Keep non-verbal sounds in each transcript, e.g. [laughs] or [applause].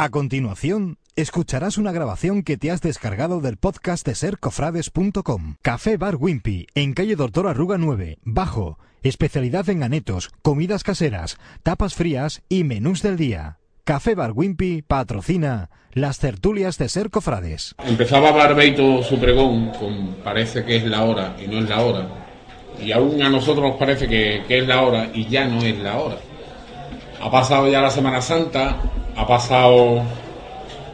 A continuación, escucharás una grabación que te has descargado del podcast de sercofrades.com. Café Bar Wimpy, en calle Doctor Arruga 9, Bajo. Especialidad en anetos, comidas caseras, tapas frías y menús del día. Café Bar Wimpy patrocina las tertulias de Sercofrades. Empezaba Barbeito su pregón con parece que es la hora y no es la hora. Y aún a nosotros nos parece que, que es la hora y ya no es la hora. Ha pasado ya la Semana Santa, ha pasado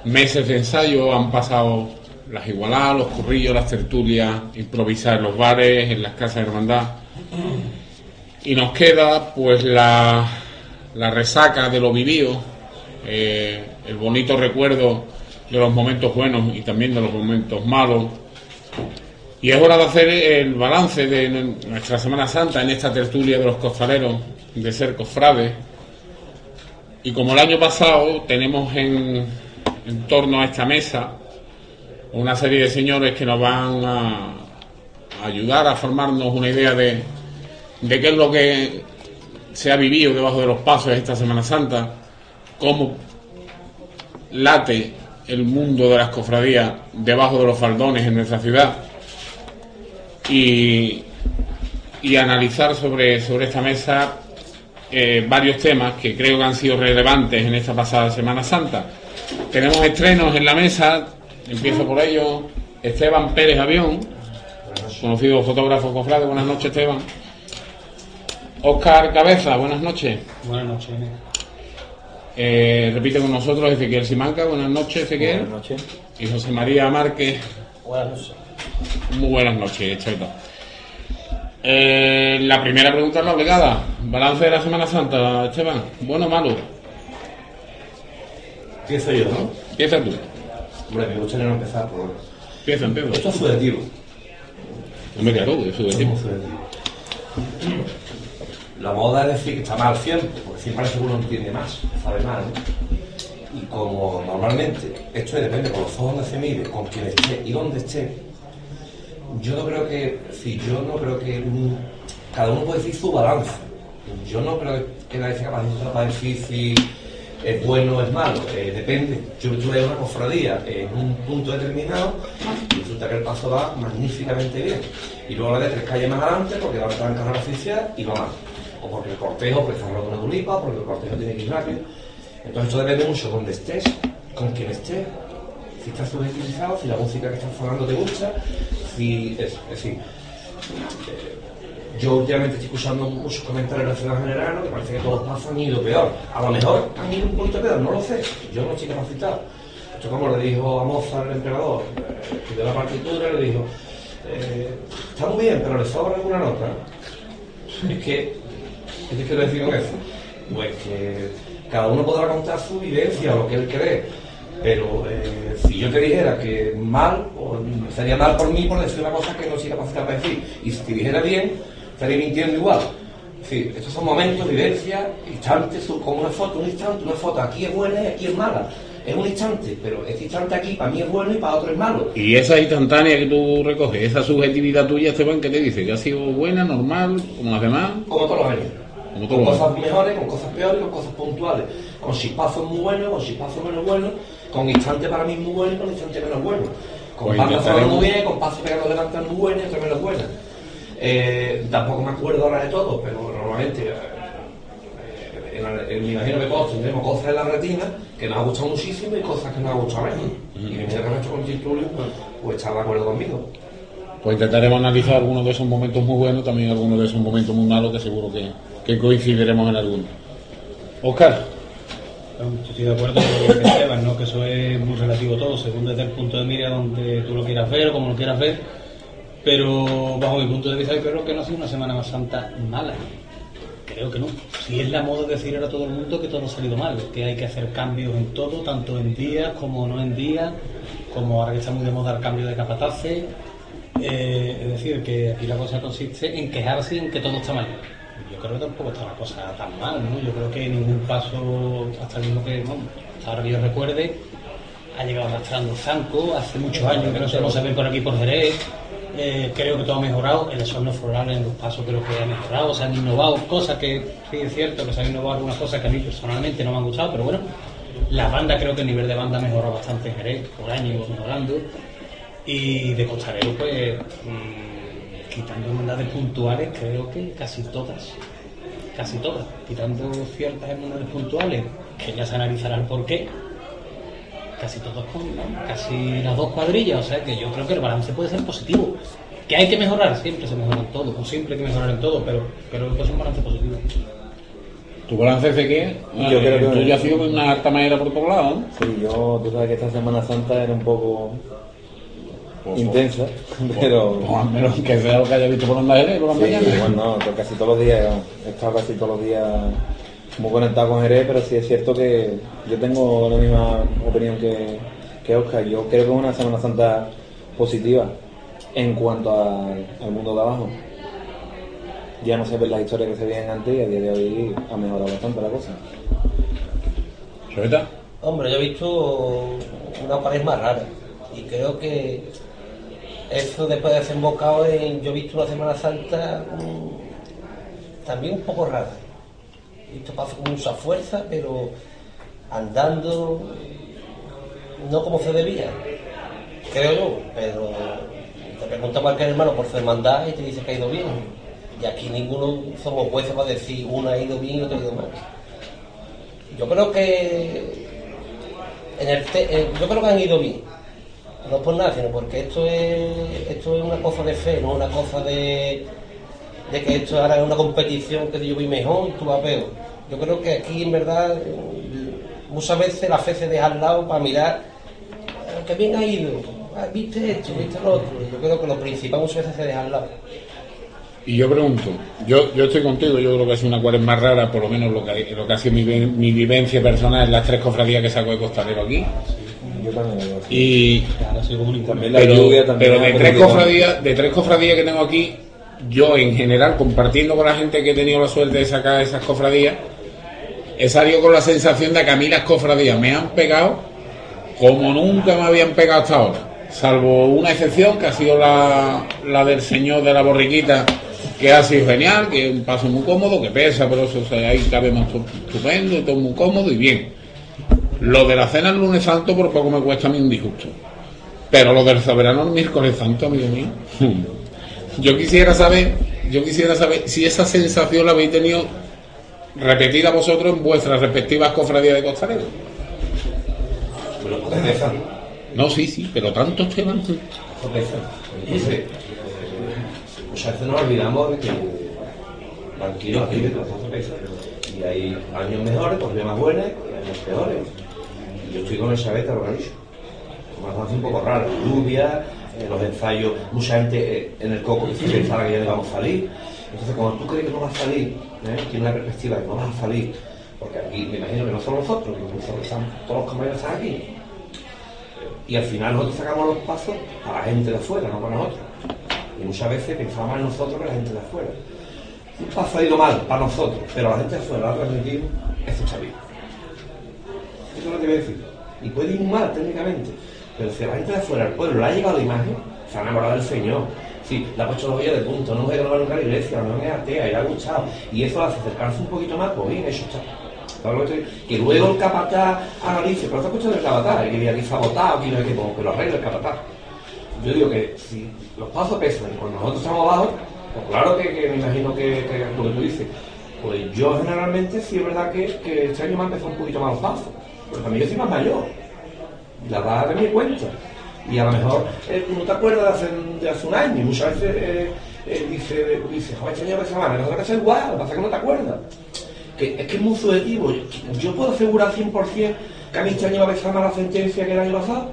meses de ensayo, han pasado las igualadas, los currillos, las tertulias, improvisar en los bares, en las casas de hermandad. Y nos queda pues la, resaca de lo vivido, eh, el bonito recuerdo de los momentos buenos y también de los momentos malos. Y es hora de hacer el balance de nuestra Semana Santa en esta tertulia de los costaleros de ser cofrades. Y como el año pasado tenemos en, en torno a esta mesa una serie de señores que nos van a, a ayudar a formarnos una idea de, de qué es lo que se ha vivido debajo de los pasos esta Semana Santa, cómo late el mundo de las cofradías debajo de los faldones en nuestra ciudad y, y analizar sobre, sobre esta mesa eh, varios temas que creo que han sido relevantes en esta pasada Semana Santa. Tenemos estrenos en la mesa, empiezo por ello, Esteban Pérez Avión, conocido fotógrafo cofrade, buenas noches Esteban. Oscar Cabeza, buenas noches. Buenas noches. Eh, repite con nosotros Ezequiel Simanca, buenas noches Ezequiel. Buenas noches. Y José María Márquez, Buenas noches. muy buenas noches, Chaito. Eh, la primera pregunta es la obligada. Balance de la Semana Santa, Esteban. ¿Bueno o malo? Empiezo yo, ¿no? Empieza tú. Hombre, me gustaría no empezar por... Empieza, empieza. Esto es subjetivo. Hombre, claro, es subjetivo. La moda es decir que está mal siempre, porque siempre parece que uno entiende más, sabe más, ¿no? Y como normalmente esto depende con los ojos donde se mire, con quien esté y dónde esté, yo no creo que, si yo no creo que cada uno puede decir su balance. Yo no creo que nadie sea capaz para decir si es bueno o es malo, eh, depende. Yo estuve en una cofradía en un punto determinado y resulta que el paso va magníficamente bien. Y luego la de tres calles más adelante porque va a estar en carrera oficial y va mal. O porque el cortejo pues, está de una tulipa, porque el cortejo tiene que ir rápido. Entonces esto depende mucho de donde estés, con quién estés, si estás subjetivizado, si la música que estás sonando te gusta, si es, decir, eh, yo últimamente estoy escuchando muchos comentarios de la ciudad general que parece que todos pasan han ido peor. A lo mejor han ido un poquito peor, no lo sé. Yo no estoy capacitado. Esto como le dijo a Mozart, el emperador, eh, de la partitura, le dijo, eh, está muy bien, pero le sobra alguna nota. Es que, ¿qué te quiero decir con eso? Pues que cada uno podrá contar su vivencia lo que él cree. Pero eh, si yo te dijera que mal, o sería mal por mí por decir una cosa que no soy capacitado para decir. Y si te dijera bien, estaría mintiendo igual. Decir, estos son momentos, vivencias, instantes, como una foto, un instante, una foto aquí es buena y aquí es mala. Es un instante, pero este instante aquí para mí es bueno y para otro es malo. Y esa instantánea que tú recoges, esa subjetividad tuya, Esteban, ¿qué te dice? ¿Que ha sido buena, normal, como las demás? Como todos los años. Como con los cosas mejores, con cosas peores, con cosas puntuales. Con chispazos muy buenos, con chispazos menos buenos, con instantes para mí muy buenos y con instantes menos buenos. Con Pues pasos muy bien, con pasos pegando levantan muy buenas y otras menos buenas. Eh, tampoco me acuerdo ahora de todo, pero normalmente, eh, eh, en la- en- me imagino que todos tendremos cosas en la retina que nos ha gustado muchísimo y cosas que nos ha gustado menos. Y me imagino que nuestro constituyo pues está de acuerdo conmigo. Pues intentaremos analizar algunos de esos momentos muy buenos, también algunos de esos momentos muy malos, que seguro que, que coincidiremos en algunos. Oscar, Estoy de acuerdo con lo que Esteban, ¿no? que eso es muy relativo todo, según desde el punto de mira donde tú lo quieras ver o como lo quieras ver. Pero bajo mi punto de vista, yo creo que no ha sido una Semana más Santa mala. Creo que no. si es la moda de decir ahora a todo el mundo que todo ha salido mal, que hay que hacer cambios en todo, tanto en días como no en días, como ahora que está muy de moda el cambio de capataces. Eh, es decir, que aquí la cosa consiste en quejarse en que todo está mal. Yo creo que tampoco está la cosa tan mal, ¿no? Yo creo que ningún paso, hasta el mismo que, vamos, hasta ahora que yo recuerde, ha llegado arrastrando Zanco, hace muchos años que no se, no se ve por aquí por Jerez. Eh, creo que todo ha mejorado, el esorno floral en los pasos creo que ha mejorado, se han innovado cosas que, sí es cierto que se han innovado algunas cosas que a mí personalmente no me han gustado, pero bueno, la banda creo que el nivel de banda ha mejorado bastante en Jerez, por año mejorando, y de costarero pues, mm, quitando hermandades puntuales, creo que casi todas, casi todas, quitando ciertas hermandades puntuales, que ya se analizará el porqué, casi todos con ¿no? casi las dos cuadrillas, o sea que yo creo que el balance puede ser positivo. Que hay que mejorar, siempre se mejora en todo, o siempre hay que mejorar en todo, pero creo que es un balance positivo. ¿Tu balance es de qué? Yo creo que- Tú ya has sido una harta manera por todos lados, ¿no? Sí, yo, tú sabes que esta Semana Santa era un poco Pues, intensa, pero... Pues al menos que sea lo que haya visto por onda Jerez por las Sí, mañanas. bueno, no, casi todos los días, he estado casi todos los días muy conectado con Jerez, pero sí es cierto que yo tengo la misma opinión que, que Oscar. Yo creo que es una Semana Santa positiva en cuanto a- al mundo de abajo. Ya no se ven las historias que se veían antes y a día de hoy ha mejorado bastante la cosa. ¿Soleta? Hombre, yo he visto una pared más rara y creo que eso después de desembocado en. Yo he visto una Semana Santa mm, también un poco rara. He visto pasos con mucha fuerza, pero andando no como se debía, creo yo, pero te pregunta cualquier hermano por su hermandad y te dice que ha ido bien. Y aquí ninguno somos jueces para decir uno ha ido bien y otro ha ido mal. Yo creo que eh, yo creo que han ido bien. No por nada, sino porque esto es esto es una cosa de fe, no una cosa de, de que esto ahora es una competición que yo voy mejor y tú vas peor. Yo creo que aquí en verdad muchas veces la fe se deja al lado para mirar eh, que bien ha ido, Ah, viste esto, viste lo otro. Yo creo que lo principal muchas veces se deja al lado. Y yo pregunto, yo, yo estoy contigo, yo creo que es una cuaresma rara, por lo menos lo que, lo que ha sido mi, mi vivencia personal en las tres cofradías que saco de costalero aquí. Yo también lo veo así. Y, Ahora ha sido como un También la pero, lluvia también pero de tres cofradías, de tres cofradías que tengo aquí, yo en general, compartiendo con la gente que he tenido la suerte de sacar esas cofradías, he salido con la sensación de que a mí las cofradías me han pegado como nunca me habían pegado hasta ahora. Salvo una excepción, que ha sido la, la del señor de la borriquita, que ha sido genial, que es un paso muy cómodo, que pesa, pero eso o sea, ahí cabemos tu- estupendo, y todo muy cómodo y bien. Lo de la cena el lunes santo por poco me cuesta a mí un disgusto. Pero lo del soberano el miércoles santo, amigo mío. Yo quisiera saber, yo quisiera saber si esa sensación la habéis tenido repetida vosotros en vuestras respectivas cofradías de costaleros. No, sí, sí, pero tantos temas. muchas veces nos olvidamos de que tranquilos aquí. Y hay años mejores, cosas más buenas, y años peores. Yo estoy con esa beta, lo que he dicho. Una un poco rara, lluvia, eh, los ensayos, mucha gente eh, en el coco que pensaba que ya no íbamos a salir. Entonces, cuando tú crees que no vas a salir, ¿eh? tiene una perspectiva que no vas a salir, porque aquí me imagino que no somos nosotros, todos los compañeros están aquí. Y al final nosotros sacamos los pasos para la gente de afuera, no para nosotros. Y muchas veces pensamos en nosotros que la gente de afuera. Un paso ha ido mal para nosotros, pero la gente de afuera ha transmitido, esto está bien. Y puede ir mal técnicamente, pero si la gente de afuera, al pueblo, le ha llegado la imagen, se ha enamorado del Señor. Sí, le ha puesto los de punto, no me va nunca a la iglesia, no es atea, y le ha gustado. Y eso hace acercarse un poquito más, pues bien, eso está. ¿Sabes lo que luego el capataz analice, pero está escuchando el capataz, que aquí sabotado, que no hay que, como que lo arregle el capataz. Yo digo que si los pasos pesan y cuando nosotros estamos abajo, pues claro que, que me imagino que, que lo que tú dices. Pues yo generalmente sí es verdad que, que este año me ha empezado un poquito más los pasos. Pero también yo soy más mayor. La edad de mi cuenta. Y a lo mejor eh, no te acuerdas de hace, un año. Y muchas veces eh, eh, dice, dice, joder, este año me semana, no que ser igual, lo que pasa es que no te acuerdas. Que, es que es muy subjetivo. Yo, yo puedo asegurar 100% que a mí este año me va a pesar más la sentencia que el año pasado.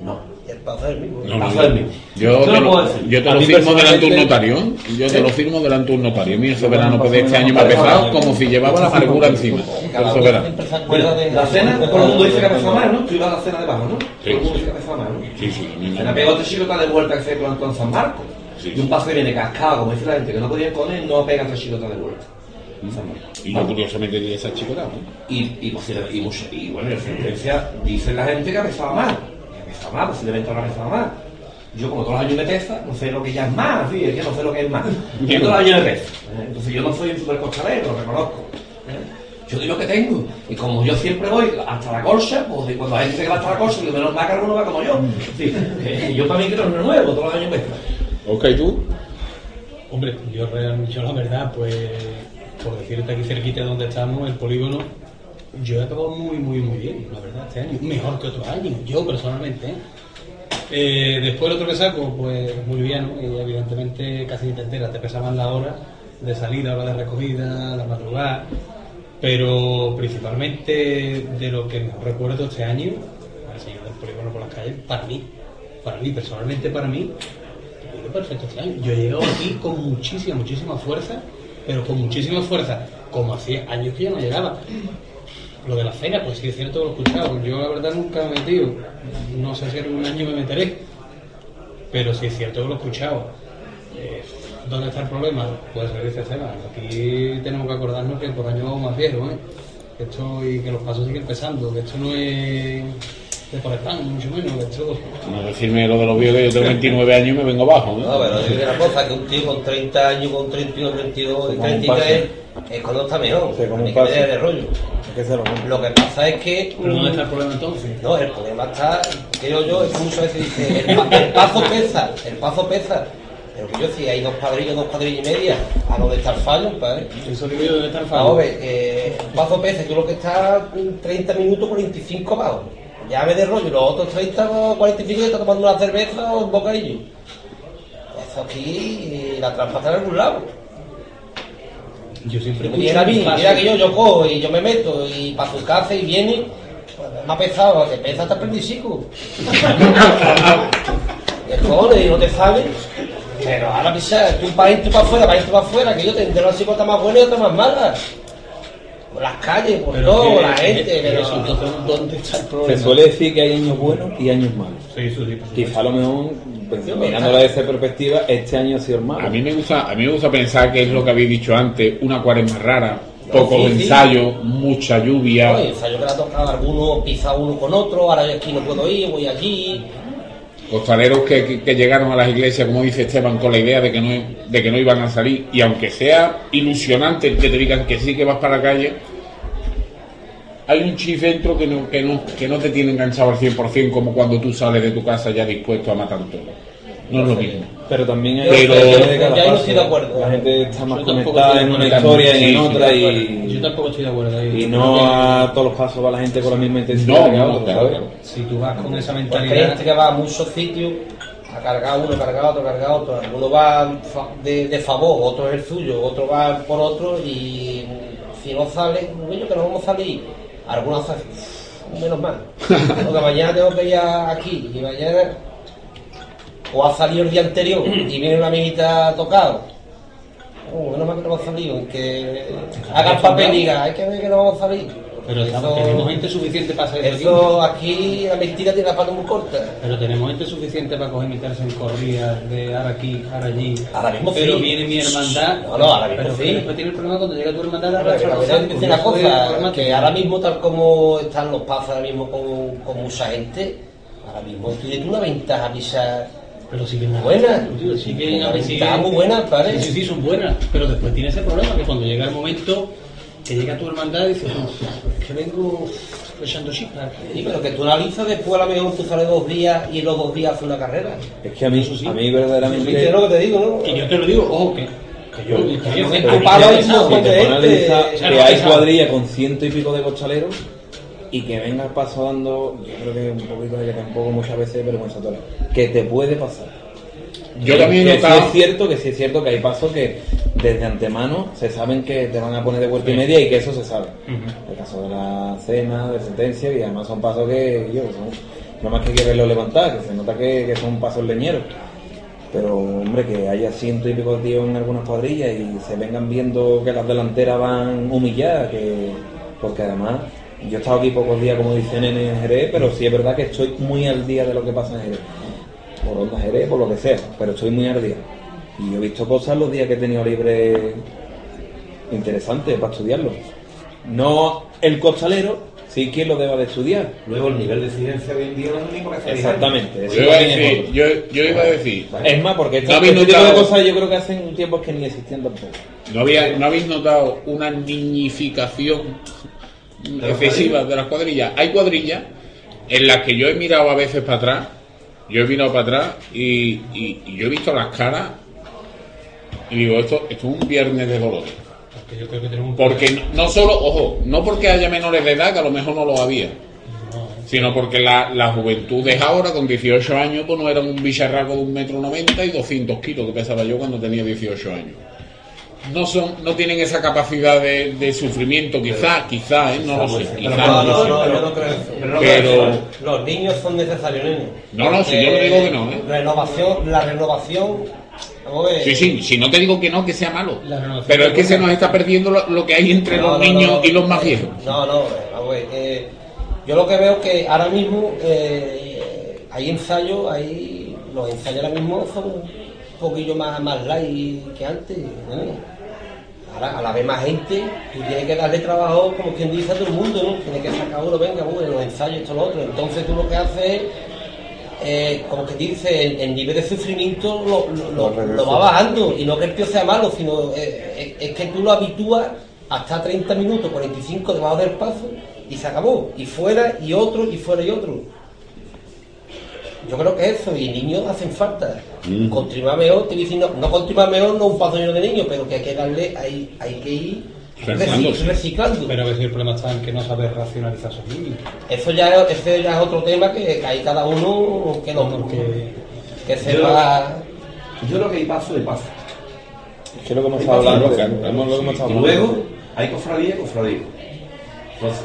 No. El paso es el mismo. No, no, Paso yo, mismo. te lo lo, puedo decir. yo te A lo mí firmo delante de un notario. Yo te lo firmo delante de un notario. Verano me pues, de este año me ha pesado como si llevaba la amargura encima. De La cena, de- todo el mundo dice que ha pesado mal, ¿no? Tú ibas a la cena debajo, ¿no? Sí, todo el mundo sí. dice que ha pesado mal, ¿no? Sí, sí. Se me pegó este chilota de vuelta que se plantó en San Marcos. Y un paso que viene cascado, como dice la gente, que no podían comer, no pega tres chilotas de vuelta. Marcos. Y yo curiosamente di esa chicotada. ¿no? Y, y bueno, en sentencia dice la gente que ha pesado mal. Mal, posiblemente ahora ha pesado mal. Yo, como todos los años me pesa, no sé lo que ya es más, sí, es que no sé lo que es más. Yo todos los años me peso. ¿eh? Entonces yo no soy un super costalero, lo reconozco. ¿eh? Yo digo lo que tengo. Y como yo siempre voy hasta la colcha, pues cuando la gente dice que va hasta la colcha, digo, menos mal que alguno va como yo. Sí, eh, yo para mí creo que no es nuevo, todos los años me peso. Ok, tú. Hombre, yo realmente, yo la verdad, pues, por decirte aquí cerquita de donde estamos, el polígono, yo he acabado muy, muy, muy bien, la verdad, este año. Mejor que otros años, yo personalmente, ¿eh? Eh, después el otro que saco, pues muy bien, ¿no? y evidentemente casi ni te enteras, te pesaban la hora de salida, hora de recogida, la madrugada, pero principalmente de lo que mejor recuerdo este año, el señor del polígono por las calles, para mí, para mí, personalmente para mí, perfecto este año. Yo he llegado aquí con muchísima, muchísima fuerza, pero con muchísima fuerza, como hacía años que yo no llegaba. Lo de la cena, pues sí es cierto que lo he escuchado. Yo la verdad nunca me he metido. No sé si algún año me meteré. Pero sí es cierto que lo he escuchado. Eh, ¿Dónde está el problema? Pues lo que dice Seba. Aquí tenemos que acordarnos que por año vamos más viejos, ¿eh? Que esto y que los pasos siguen pesando, que esto no es de por el pan, mucho menos, que esto No decirme lo de los viejos que yo tengo 29 años y me vengo abajo. No, ¿no? pero yo digo una cosa, que un tío con 30 años, con 31, 32, Como un 33, es cuando está mejor. Sí, como un Hay que pase. ver de rollo. Es que se lo Lo que pasa es que... ¿Pero dónde está el problema entonces? No, el problema está, creo yo, es que muchas veces dice, el, pa- el paso pesa, el paso pesa. Pero que yo si hay dos cuadrillas, dos cuadrillas y media, ¿a dónde está el fallo, padre? Eso digo yo, ¿dónde está el fallo? ver, eh, el paso pesa, tú lo que estás en 30 minutos, 45 pavos. Ya me de rollo, los otros 30 o 45 ya está tomando una cerveza o un bocadillo. Eso aquí, la trampa está en algún lado. Yo siempre Y mira paso. mira que yo, yo cojo y yo me meto y para su casa y viene, pues, me ha pesado, que pesa hasta el prendicico. ¿Qué [laughs] cojones? Y no te sabes. Pero ahora pisa, tú para adentro para afuera, para adentro para afuera, que yo tendré una psicota más buena y otra más mala. Por las calles, por Pero todo, que- la gente, que pero... eso, entonces, ¿dónde está el problema? Se suele decir que hay años buenos y años malos. Sí, eso sí. Quizá a lo mejor, pues, mirándola desde esa perspectiva, este año ha sido malo. A mí me gusta, a mí me gusta pensar que es lo que habéis dicho antes, una cuaresma rara, pocos sí, sí. ensayos, mucha lluvia. Oye, ensayo que le ha tocado alguno, pisa uno con otro, ahora yo aquí no puedo ir, voy allí. Costaleros que, que- que llegaron a las iglesias, como dice Esteban, con la idea de que, no, de que no iban a salir, y aunque sea ilusionante que te digan que sí que vas para la calle, hay un chif dentro que no, que, no, que no te tiene enganchado al 100% como cuando tú sales de tu casa ya dispuesto a matar todo. No es lo mismo. Pero también hay Pero- de cada Ya ahí no paso. estoy de acuerdo. La gente está más conectada en una historia y en otra y, Yo tampoco estoy de acuerdo ahí. y no a todos los pasos va la gente con la misma intensidad No, que a no, otros, claro. Si tú vas con esa mentalidad... gente que va a muchos sitios a cargar uno, cargar otro, cargar otro. Alguno va de, de favor, otro es el suyo, otro va por otro y si no sale, niño que no vamos a salir. Algunos hacen, menos mal. Porque mañana tengo que ir a- aquí y mañana o ha salido el día anterior y viene una amiguita tocado. Oh, menos mal que no hemos salido, que haga el papel y diga, hay que ver que no vamos a salir. Pero estamos- Eso- tenemos gente suficiente para hacer eso. aquí. La mentira tiene la pata muy corta. Pero tenemos gente suficiente para coger meterse en corridas de ahora aquí, ahora allí. Ahora mismo Pero sí. viene mi hermandad. No, no, ahora mismo pero sí. después tiene el problema cuando llega tu hermandad a Pero que arrastrar la es cosa, problemático. que ahora mismo tal como están los pasos ahora mismo con, con mucha gente, ahora mismo tienes una ventaja quizás Pero sí que es Buena. Sí que Una a muy buena, ¿vale? Sí, sí, sí, son buenas. Pero después tiene ese problema que cuando llega el momento que llega tu hermandad dices, "Uf, es que vengo echando chispas. Sí, pero que tú analizas después a lo mejor tú sales dos días y los dos días haces una carrera. Es que a mí, Eso sí. a mí ¿Viste verdaderamente... lo que te digo, no? Que yo te lo digo, ojo, que, que yo, que yo- te analizar que hay pesado. cuadrillas con ciento y pico de costaleros y que venga el paso dando, yo creo que un poquito de que tampoco muchas veces vergüenza total. Que te puede pasar. Yo también he que sí notado, es cierto que sí es cierto que hay pasos que desde antemano se saben que te van a poner de vuelta y media y que eso se sabe. El caso de la cena, de sentencia y además son pasos que yo son Nada más que hay que verlo levantar, que se nota que, que son pasos leñeros. Pero, hombre, que haya ciento y pico de tíos en algunas cuadrillas y se vengan viendo que las delanteras van humilladas, que porque además yo he estado aquí pocos días, como dicen en Jerez, pero sí es verdad que estoy muy al día de lo que pasa en Jerez. Por Onda Jerez, por lo que sea, pero estoy muy al día. Y yo he visto cosas los días que he tenido libre interesantes para estudiarlo. No el costalero, sí quien lo deba de estudiar. Luego el nivel de de hoy en día no es el mismo que hace 10 Exactamente. Yo iba, a decir, yo, yo iba a decir, Es más, porque ¿No este, habéis este tipo de notado? cosas yo creo que hace un tiempo que ni existían tampoco. ¿no, había, ¿no habéis notado una niñificación excesiva de las cuadrillas? Hay cuadrillas en las que yo he mirado a veces para atrás, yo he mirado para atrás y, y- y yo he visto las caras y digo, esto, esto es un viernes de dolores. Porque yo creo que tenemos un Porque no, no solo, ojo, no porque haya menores de edad, que a lo mejor no lo había, sino porque la, la juventud de ahora, con 18 años, pues no eran un bicharraco de un metro noventa y 200 kilos que pesaba yo cuando tenía 18 años. No son, no tienen esa capacidad de, de sufrimiento, quizá, quizá, ¿eh? no lo sé. Pero. No, no, no, yo no creo eso. pero. Los niños son necesarios, niños. No, no, si yo no digo que no, ¿eh? Renovación, la renovación. Sí, sí, si no te digo que no, que sea malo. Pero es que se nos está perdiendo lo, lo que hay entre No, los no, niños no, y los más viejos. No, no, vamos a ver. eh, yo lo que veo que ahora mismo eh, hay ensayos, hay los ensayos ahora mismo son un poquillo más, más light que antes. Ahora, a la vez más gente, tú tienes que darle trabajo, como quien dice, a todo el mundo, ¿no? Tienes que sacar uno, venga, bueno, los ensayos, esto, lo otro. Entonces tú lo que haces es, eh, como que dice, el, el nivel de sufrimiento lo, lo- lo- lo va bajando. Y no que el tío sea malo, sino eh, es, es que tú lo habitúas hasta 30 minutos, 45 debajo del paso y se acabó. Y fuera y otro, y fuera y otro. Yo creo que eso, y niños hacen falta. Continuar mejor, te dicen, no, no continuar mejor, no un paso lleno de niños, pero que hay que darle, hay, hay que ir Renovándose. reci- reciclando. Pero a veces el problema está en que no sabes racionalizar esos niños. Eso ya, es- ese ya es otro tema que, que hay cada uno que lo Porque que sepa. Yo creo que hay paso de paso. Es que es lo que hemos estado hablando, que hemos lo que hemos estado Y luego hay cofradía y cofradía. Entonces,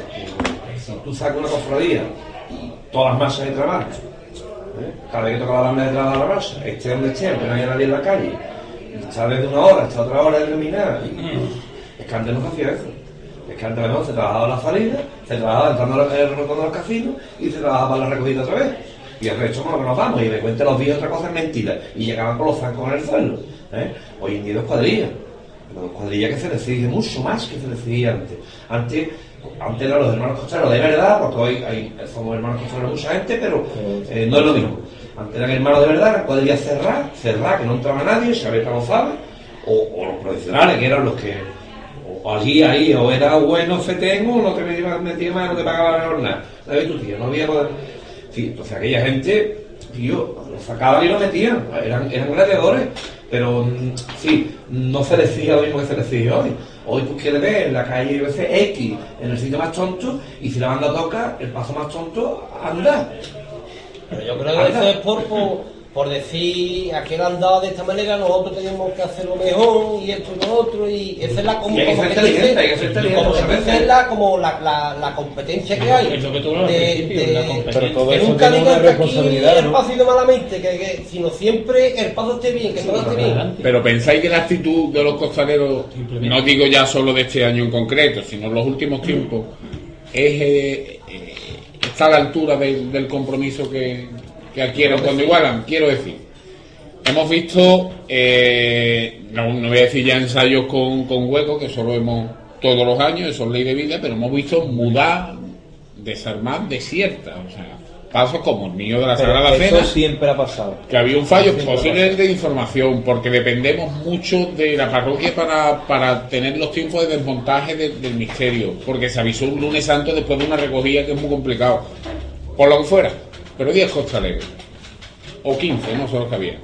si tú sacas una cofradía y todas las masas de trabajo, ¿eh? cada vez que toca la banda detrás de la masa, esté donde esté, aunque no haya nadie en la calle, y está desde una hora hasta otra hora determinada, y es que antes no se hacía eso. Es que antes mejor se trabajaba la salida, se trabajaba entrando el rotondo de los casinos y se trabajaba la recogida otra vez. Y el resto que nos vamos, y me cuenten los días otra cosa es mentira. Y llegaban con los zancos en el suelo. ¿eh? Hoy en día dos cuadrillas. Dos cuadrillas que se exige mucho más que se exigía antes. Antes, antes eran los hermanos costeros de verdad, porque hoy hay, somos hermanos costeros mucha gente, pero eh, no es lo mismo. Antes eran hermanos de verdad, cuadrillas cerradas, cerradas, que no entraba nadie, se había trabajado, o, o los profesionales, que eran los que o allí, ahí, o era bueno fetén o no te metías metía más, no te pagaba mejor nada. ¿Sabes tu tío? No había poder. Sí, entonces aquella gente, tío, lo sacaban y lo metían, eran, eran gladiadores, pero mm, sí, no se decía lo mismo que se decía hoy. Hoy tú quieres ver en la calle sé, X, en el sitio más tonto, y si la banda toca, el paso más tonto, anda. Pero yo creo que eso es por, por, decir, aquel andado de esta manera, nosotros tenemos que hacerlo mejor y esto y lo otro, y esa es la como, hay que como ser que dice- hay que como es la, como la, la, la competencia que hay. Es lo que tú hablabas al principio, la competencia. Pero todo que eso nunca una que aquí responsabilidad, el ¿no? paso ido malamente, que, que, sino siempre el paso esté bien, que todo esté bien. Pero pensáis que la actitud de los costaleros, no digo ya solo de este año en concreto, sino en los últimos tiempos, es eh, eh, está a la altura del, del compromiso que, que adquieren cuando igualan. Quiero decir, hemos visto, eh, no, no voy a decir ya ensayos con, con huecos, que eso lo vemos todos los años, eso es ley de vida, pero hemos visto mudar, desarmar, desierta. O sea, pasos como el niño de la Pero Sagrada eso Cena siempre ha pasado. que había un fallo posiblemente de información, porque dependemos mucho de la parroquia para, para tener los tiempos de desmontaje de- del misterio, porque se avisó un lunes santo después de una recogida que es muy complicado, por lo que fuera, pero 10 costaleros, o 15, no sé lo que había.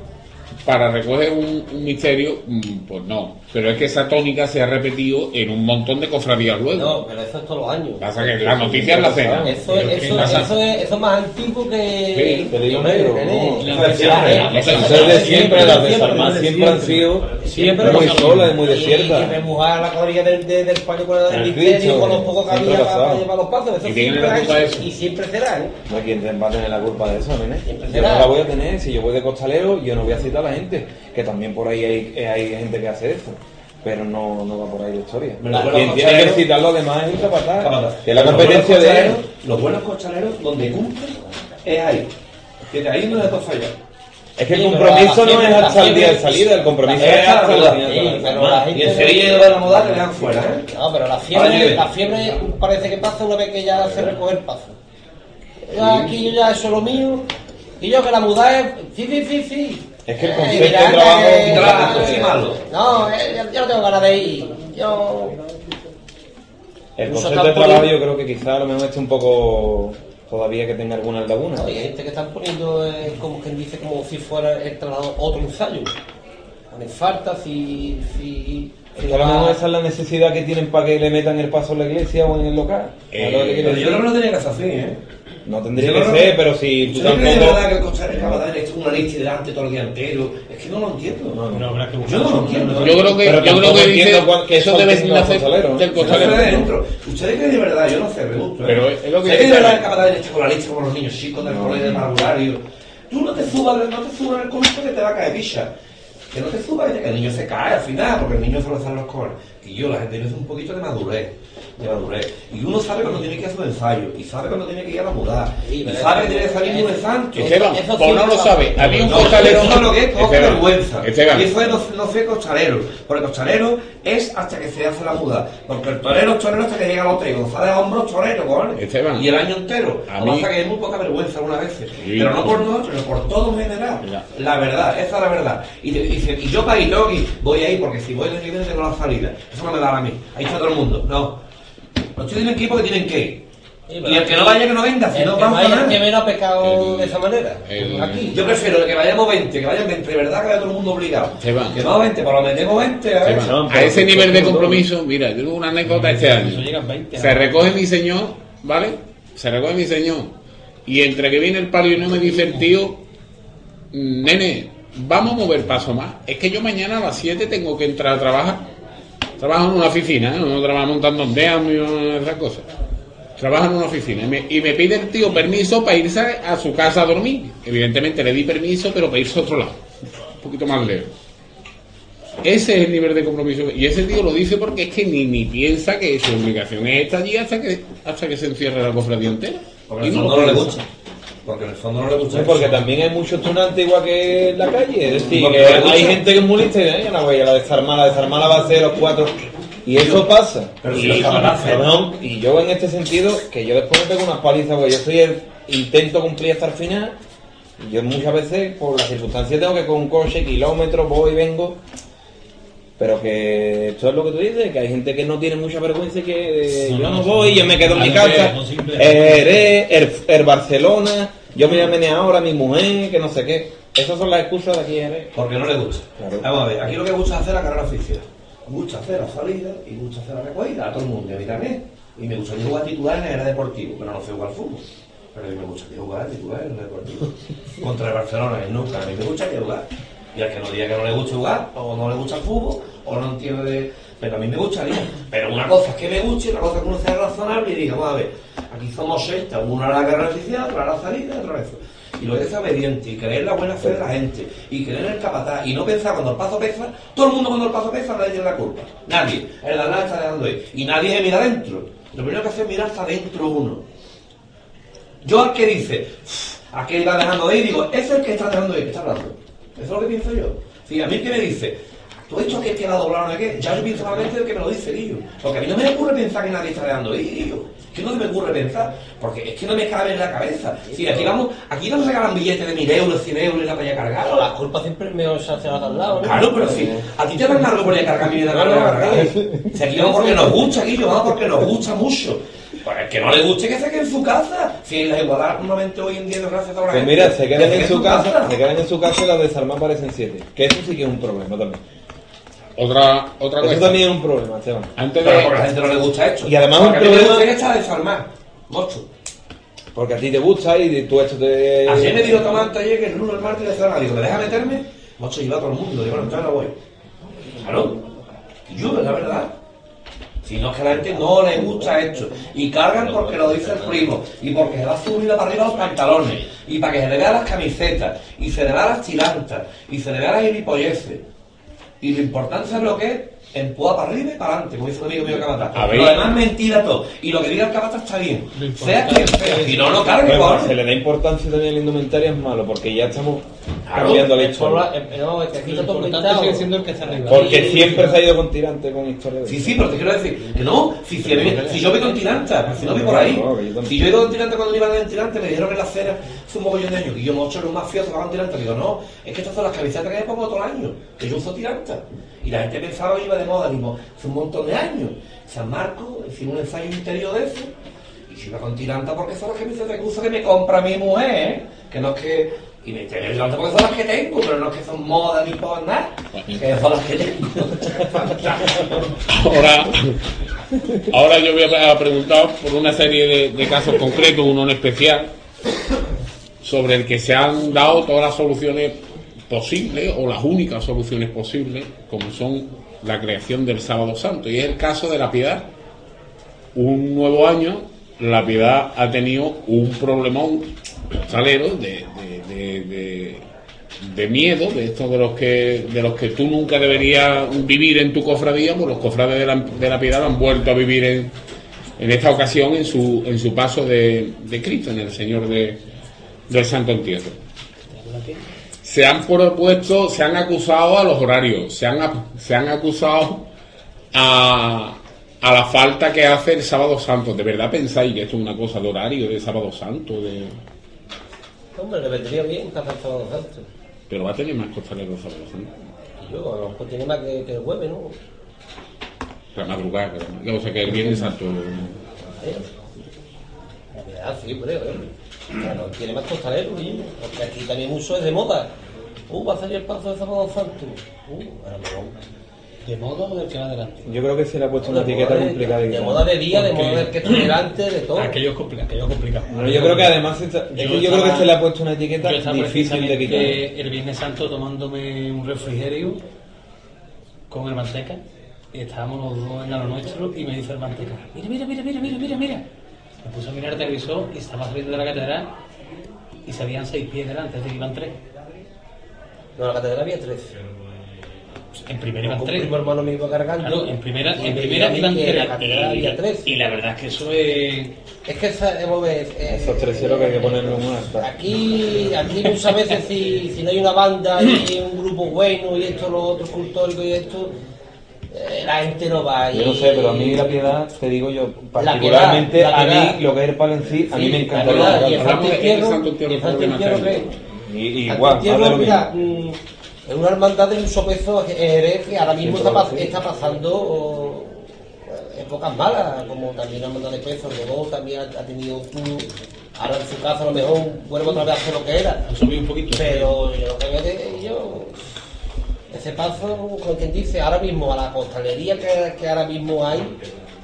para recoger un, un misterio, mm, pues no. Pero es que esa tónica se ha repetido en un montón de cofradías luego. No, pero eso es todos los años. Pasa que las noticias las hacen. Eso, eso, Pasa- eso, es, eso es más antiguo que. Sí, Pero Hombre, negro. Las de siempre. Eso es de siempre, las de Salmán siempre han sido Siempre muy solas y muy Y, y desiertas. remojar la cuadrilla del, de- del paño con el bicho, con los pocos que siempre había ha para, llevar los pasos. Eso ¿Y culpa de hecho eso? y siempre será, ¿eh? No hay quien va a tener la culpa de eso, nene. Yo no la voy a tener, si yo voy de costalero, yo no voy a citar a la gente, que también por ahí hay, hay gente que hace eso, pero no, no va por ahí la historia. Los Quien tiene que citar lo demás es capataz, que es la competencia de él. Los buenos costaleros, donde cumplen, es ahí. Que de ahí no les puede fallar. Es que el compromiso no es hasta la el día de salida, el compromiso es hasta la día de Sí, salida. pero la Y el Sevilla de la moda le dan fuera, ¿eh? No, pero la Oye. fiebre, la fiebre parece que pasa una vez que ya se recoge el paso. Ya aquí yo ya eso es lo mío. Y yo que la muda es. Sí, sí, sí, sí. Es que el Eh, concepto de trabajo- Trabajo. No, eh, yo, yo no tengo ganas de ir. Yo. El concepto de trabajo yo creo que quizá a lo mejor esté un poco todavía que tenga alguna laguna. No, hay gente que están poniendo, eh, como quien dice, como si fuera el traslado otro ensayo. Ponen falta, si. si Es que a lo mejor esa es la necesidad que tienen para que le metan el paso en la iglesia o en el local. Eh, ¿Sabes lo yo creo que no tenía que ser así, ¿eh? No tendría Yo que ser, que- pero si tú ¿Usted cree de tampoco... verdad que el costalero capataz es una lista delante todo el día entero? Es que no lo entiendo. No, no. No, habrá que Yo no lo entiendo. Yo creo que, Pero yo creo que dice qué eso debe costaleros. del Yo dentro. ¿Ustedes creen de verdad? Yo no sé, pregunto. ¿eh? Pero es lo que ¿Sé que de verdad el capataz está con la lista como los niños chicos del colegio de parvulario? Tú no te subas, no te subas en el colegio que te va a caer picha. Que no te subas, que el niño se cae al final, porque el niño se lo salen los cojones. Y yo, la gente necesita un poquito de madurez. De madurez. Y uno sabe cuando tiene que hacer un ensayo, y sabe cuando tiene que ir a la mudada, Sí, y sabe que tiene que salir un santo. Esteban, Eso pues no lo sabe. Había un No, costalero. eso es lo que es poca Esteban, vergüenza. Esteban, Y eso no, no fue costalero. Porque costalero es hasta que se hace la muda. Porque el torero es torero hasta que llega al hotel. Cuando sale a hombros, torero, cojones. Esteban. Y el año entero. A mí- pasa es que es muy poca vergüenza algunas veces. Sí. Pero no por nosotros, sino por todo en general. Ya. La verdad, esa es la verdad. Y, yo para ir. Voy ahí porque si voy el año que viene tengo la salida. Eso no me da a mí. Ahí está todo el mundo. No. Los tienen que ir porque tienen que ir. Sí, Y el que no vaya, que no venga. Si no vaya, nada. el que menos ha pecado de esa manera. el- Aquí. Yo prefiero que vayamos 20, que vayan 20, de verdad que vaya todo el mundo obligado. Esteban. Que vamos 20, por lo metemos 20, a ver. A ese nivel de compromiso, mira, yo tengo una anécdota este año. llega a 20. Se recoge mi señor, ¿vale? Se recoge mi señor. Y entre que viene el palio y no me dice el tío, nene, vamos a mover paso más. Es que yo mañana a las 7 tengo que entrar a trabajar. Trabajo en una oficina, ¿eh? no trabajo montando ondeas ni esas cosas. Trabajo en una oficina y me, y me pide el tío permiso para irse a su casa a dormir. Evidentemente le di permiso, pero para irse a otro lado, un poquito más lejos. Ese es el nivel de compromiso. Y ese tío lo dice porque es que ni, ni piensa que su obligación es estar allí hasta que, hasta que se encierre la cofradía entera. Porque Y no no le piensa. gusta. Porque en el fondo no le gusta. Sí, porque también hay muchos tunantes igual que en la calle. Es decir, que hay gente que es muy lista y dice, "Ay, no a la desarmar, la desarmar va a ser los cuatro. Y eso pasa. Pero si y, capataces- cabrón, y yo en este sentido, que yo después me pego unas palizas, porque yo soy el intento cumplir hasta el final. Y yo muchas veces, por las circunstancias, tengo que con un coche, kilómetros, voy y vengo. Pero que esto es lo que tú dices, que hay gente que no tiene mucha vergüenza y que eh, No, yo no, voy, yo me quedo en mi casa, simples. eh, el, el Barcelona, yo me llamé ahora, mi mujer, que no sé qué. Esas son las excusas de aquí. Porque no le gusta. Claro. Vamos a ver, aquí lo que gusta es hacer la carrera oficial. Gusta hacer la salida y gusta hacer la recogida a todo el mundo, a mí también. Y me gustaría jugar titular en el era deportivo, pero no sé jugar al fútbol. Pero a mí me gustaría jugar titular en el deportivo. [laughs] Contra el Barcelona, y nunca. A mí me gustaría jugar. Y al que no diga que no le gusta jugar, o no le gusta el fútbol, o no entiende. Pero a mí me gustaría. Pero una cosa es que me guste, y otra cosa es que uno sea razonable y diga, vamos a ver, aquí somos seis, uno hará la carrera oficial, otro hará la salida, otro eso. Y lo que es obediente, y creer la buena fe de la gente, y creer en el capataz, y no pensar cuando el paso pesa, todo el mundo cuando el paso pesa nadie tiene la culpa. Nadie. El de lado está dejando ahí. Y nadie se mira adentro. Lo primero que hace es mirar hasta adentro uno. Yo al que dice, ¿a qué va dejando de ir? Digo, ese es el que está dejando de ir, que está hablando. Eso es lo que pienso yo. Si a mí que me dice, tú has dicho que que la doblado no sé qué, ya yo pienso solamente el que me lo dice Guillo. Porque a mí no me ocurre pensar que nadie está ir, Guillo. Es que no se me ocurre pensar, porque es que no me cabe en la cabeza. Si aquí vamos, aquí nos regalan billetes de mil euros, 100 euros y la para allá Claro, la cargar. culpa siempre me os hace a al lado, ¿no? Claro, pero si a ti te dan algo por ir a cargar mi vida. [laughs] Si aquí vamos porque nos gusta, Guillo, vamos porque nos gusta mucho. Pues el que no le guste que se quede en su casa. Si la igualdad normalmente hoy en día, desgracias a la Pues gente, mira, se quedan que en su casa, se quedan en su casa y las desarman parecen siete. Que eso sí que es un problema también. Otra, otra Eso cosa. también es un problema, Esteban. Antes Pero porque a la de. gente no le gusta esto. Y además Porque un a mí me problema- gusta que está desarmar. Mucho. Porque a ti te gusta y tú esto te... Ayer me dijo Tomás ayer que el lunes, el martes le cerraba. Digo, ¿me deja meterme? Mocho, lleva a todo el mundo. Digo, bueno, entonces no voy. Claro. Yo, la verdad. Si no es que a la gente no le gusta esto. Y cargan porque lo dice el primo. Y porque se va a subir para arriba los pantalones. Y para que se le vean las camisetas. Y se le vean las tirantas. Y se le vean las gilipolleces. Y lo importante es lo que es empuja para arriba y para adelante, como dice un amigo mío Cabata. A ver. Lo demás mentira todo. Y lo que diga el Cabata está bien. Sea quien sea. Si no, no cargue Bueno, por. se le da importancia también a la indumentaria es malo, porque ya estamos cambiando la historia. no, es que importante sigue siendo el que arriba. Porque siempre se ha ido con tirante con historia de Sí, sí, pero te quiero decir que no, si, si, si yo voy con tiranta, pues si no voy por ahí. Que. Si yo he ido con tiranta cuando iba en tirante, me dijeron en la cena hace un mogollón de años que yo mocho era un mafioso que va con tiranta. Digo, no, es que estas son las camisetas que me pongo todo el año, que yo uso tiranta. Y la gente pensaba que iba de moda, digo, hace un montón de años. San Marcos, hicimos un ensayo interior de eso. Y yo iba con tiranta porque son las camisetas que uso que me compra mi mujer, ¿eh? que no es que... Y me tengo tiranta porque son las que tengo, pero no es que son moda ni por nada, que son las que tengo. Ahora, ahora yo voy a preguntar por una serie de casos concretos, uno en especial, sobre el que se han dado todas las soluciones posibles o las únicas soluciones posibles, como son la creación del sábado santo. Y es el caso de la piedad. Un nuevo año, la piedad ha tenido un problemón salero de, de, de- miedo, de estos de los que de los que tú nunca deberías vivir en tu cofradía, pues los cofrades de la, de la piedad han vuelto a vivir en, en esta ocasión en su, en su paso de, Cristo, en el Señor de, del Santo Entierro. Se han propuesto, se han acusado a los horarios, se han, se han acusado a, a la falta que hace el sábado santo. ¿De verdad pensáis que esto es una cosa de horario, de sábado santo? Hombre, le vendría bien que hacer sábado santo. Pero va a tener más costalero el sábado santo. Yo, a lo mejor tiene más que, que el jueves, ¿no? La madrugada, creo. o sea que el viernes santo. ¿Eh? Verdad, sí, ¿eh? Claro, tiene más costaleros, ¿sí? porque aquí también mucho es de moda. Uh, va a salir el paso de sábado santo. Uh, a lo mejor. ¿De modo o del que va adelante? Yo creo que se le ha puesto una De etiqueta moda de- complicada. De moda de día, de moda del que está delante, de todo. Aquello es complicado. Aquello es complicado. No, yo creo que además es que yo creo que se le ha puesto una etiqueta difícil de quitar. precisamente el Viernes Santo tomándome un refrigerio con el manteca y estábamos los dos en lo nuestro y me dice el manteca, mira, mira, mira, mira, mira, mira, mira. Me puse a mirar el televisor y estaba saliendo de la catedral y se habían seis pies delante, es decir, iban tres. No, la catedral había tres. En primera iban Un tres. primo hermano me iba cargando. Claro, en primera, y en me primera iban tres. En la catedral había tres. Y la verdad es que eso es... Es que esa, ver, eh, Esos tres ceros que hay que ponerle un hasta. Aquí, aquí muchas veces si, si no hay una banda y un grupo bueno y esto, lo otro cultórico y esto, eh, la gente no va. Yo y- no sé, pero a mí la piedad, te digo yo, particularmente la a piedad. mí lo que es el palo en sí, a mí Sí, me la encanta. piedad, y el Santo Entierro, y. Y, igual, mira, es una hermandad de en Jerez que ahora mismo está, pas- pasando oh, épocas malas, como también la hermandad de peso, luego también ha, ha tenido su, ahora en su caso a lo mejor vuelve otra vez a hacer lo que era. Han subido un poquito. Pero yo lo que veo de ello, ese paso, como quien dice, ahora mismo a la costalería que, que ahora mismo hay,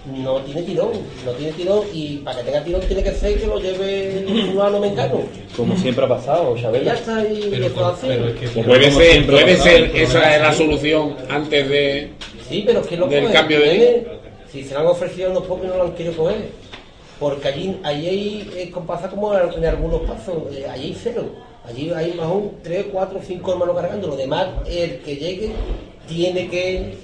no tiene tirón, no tiene tirón y para que tenga tirón tiene que ser que lo lleve fulano mengano. Como siempre ha pasado, Chabela. ya está, y Pero, eso así. pero es que Puede como ser, siempre puede ser, esa es la solución antes de. Sí, pero es que lo Del cogen, cambio de. Si se lo han ofrecido unos pocos y no lo han querido coger. Porque allí, allí hay, eh, como pasa como en, en algunos pasos, eh, allí hay cero. Allí hay más un 3, 4, 5 hermanos cargando. Lo demás, el que llegue tiene que,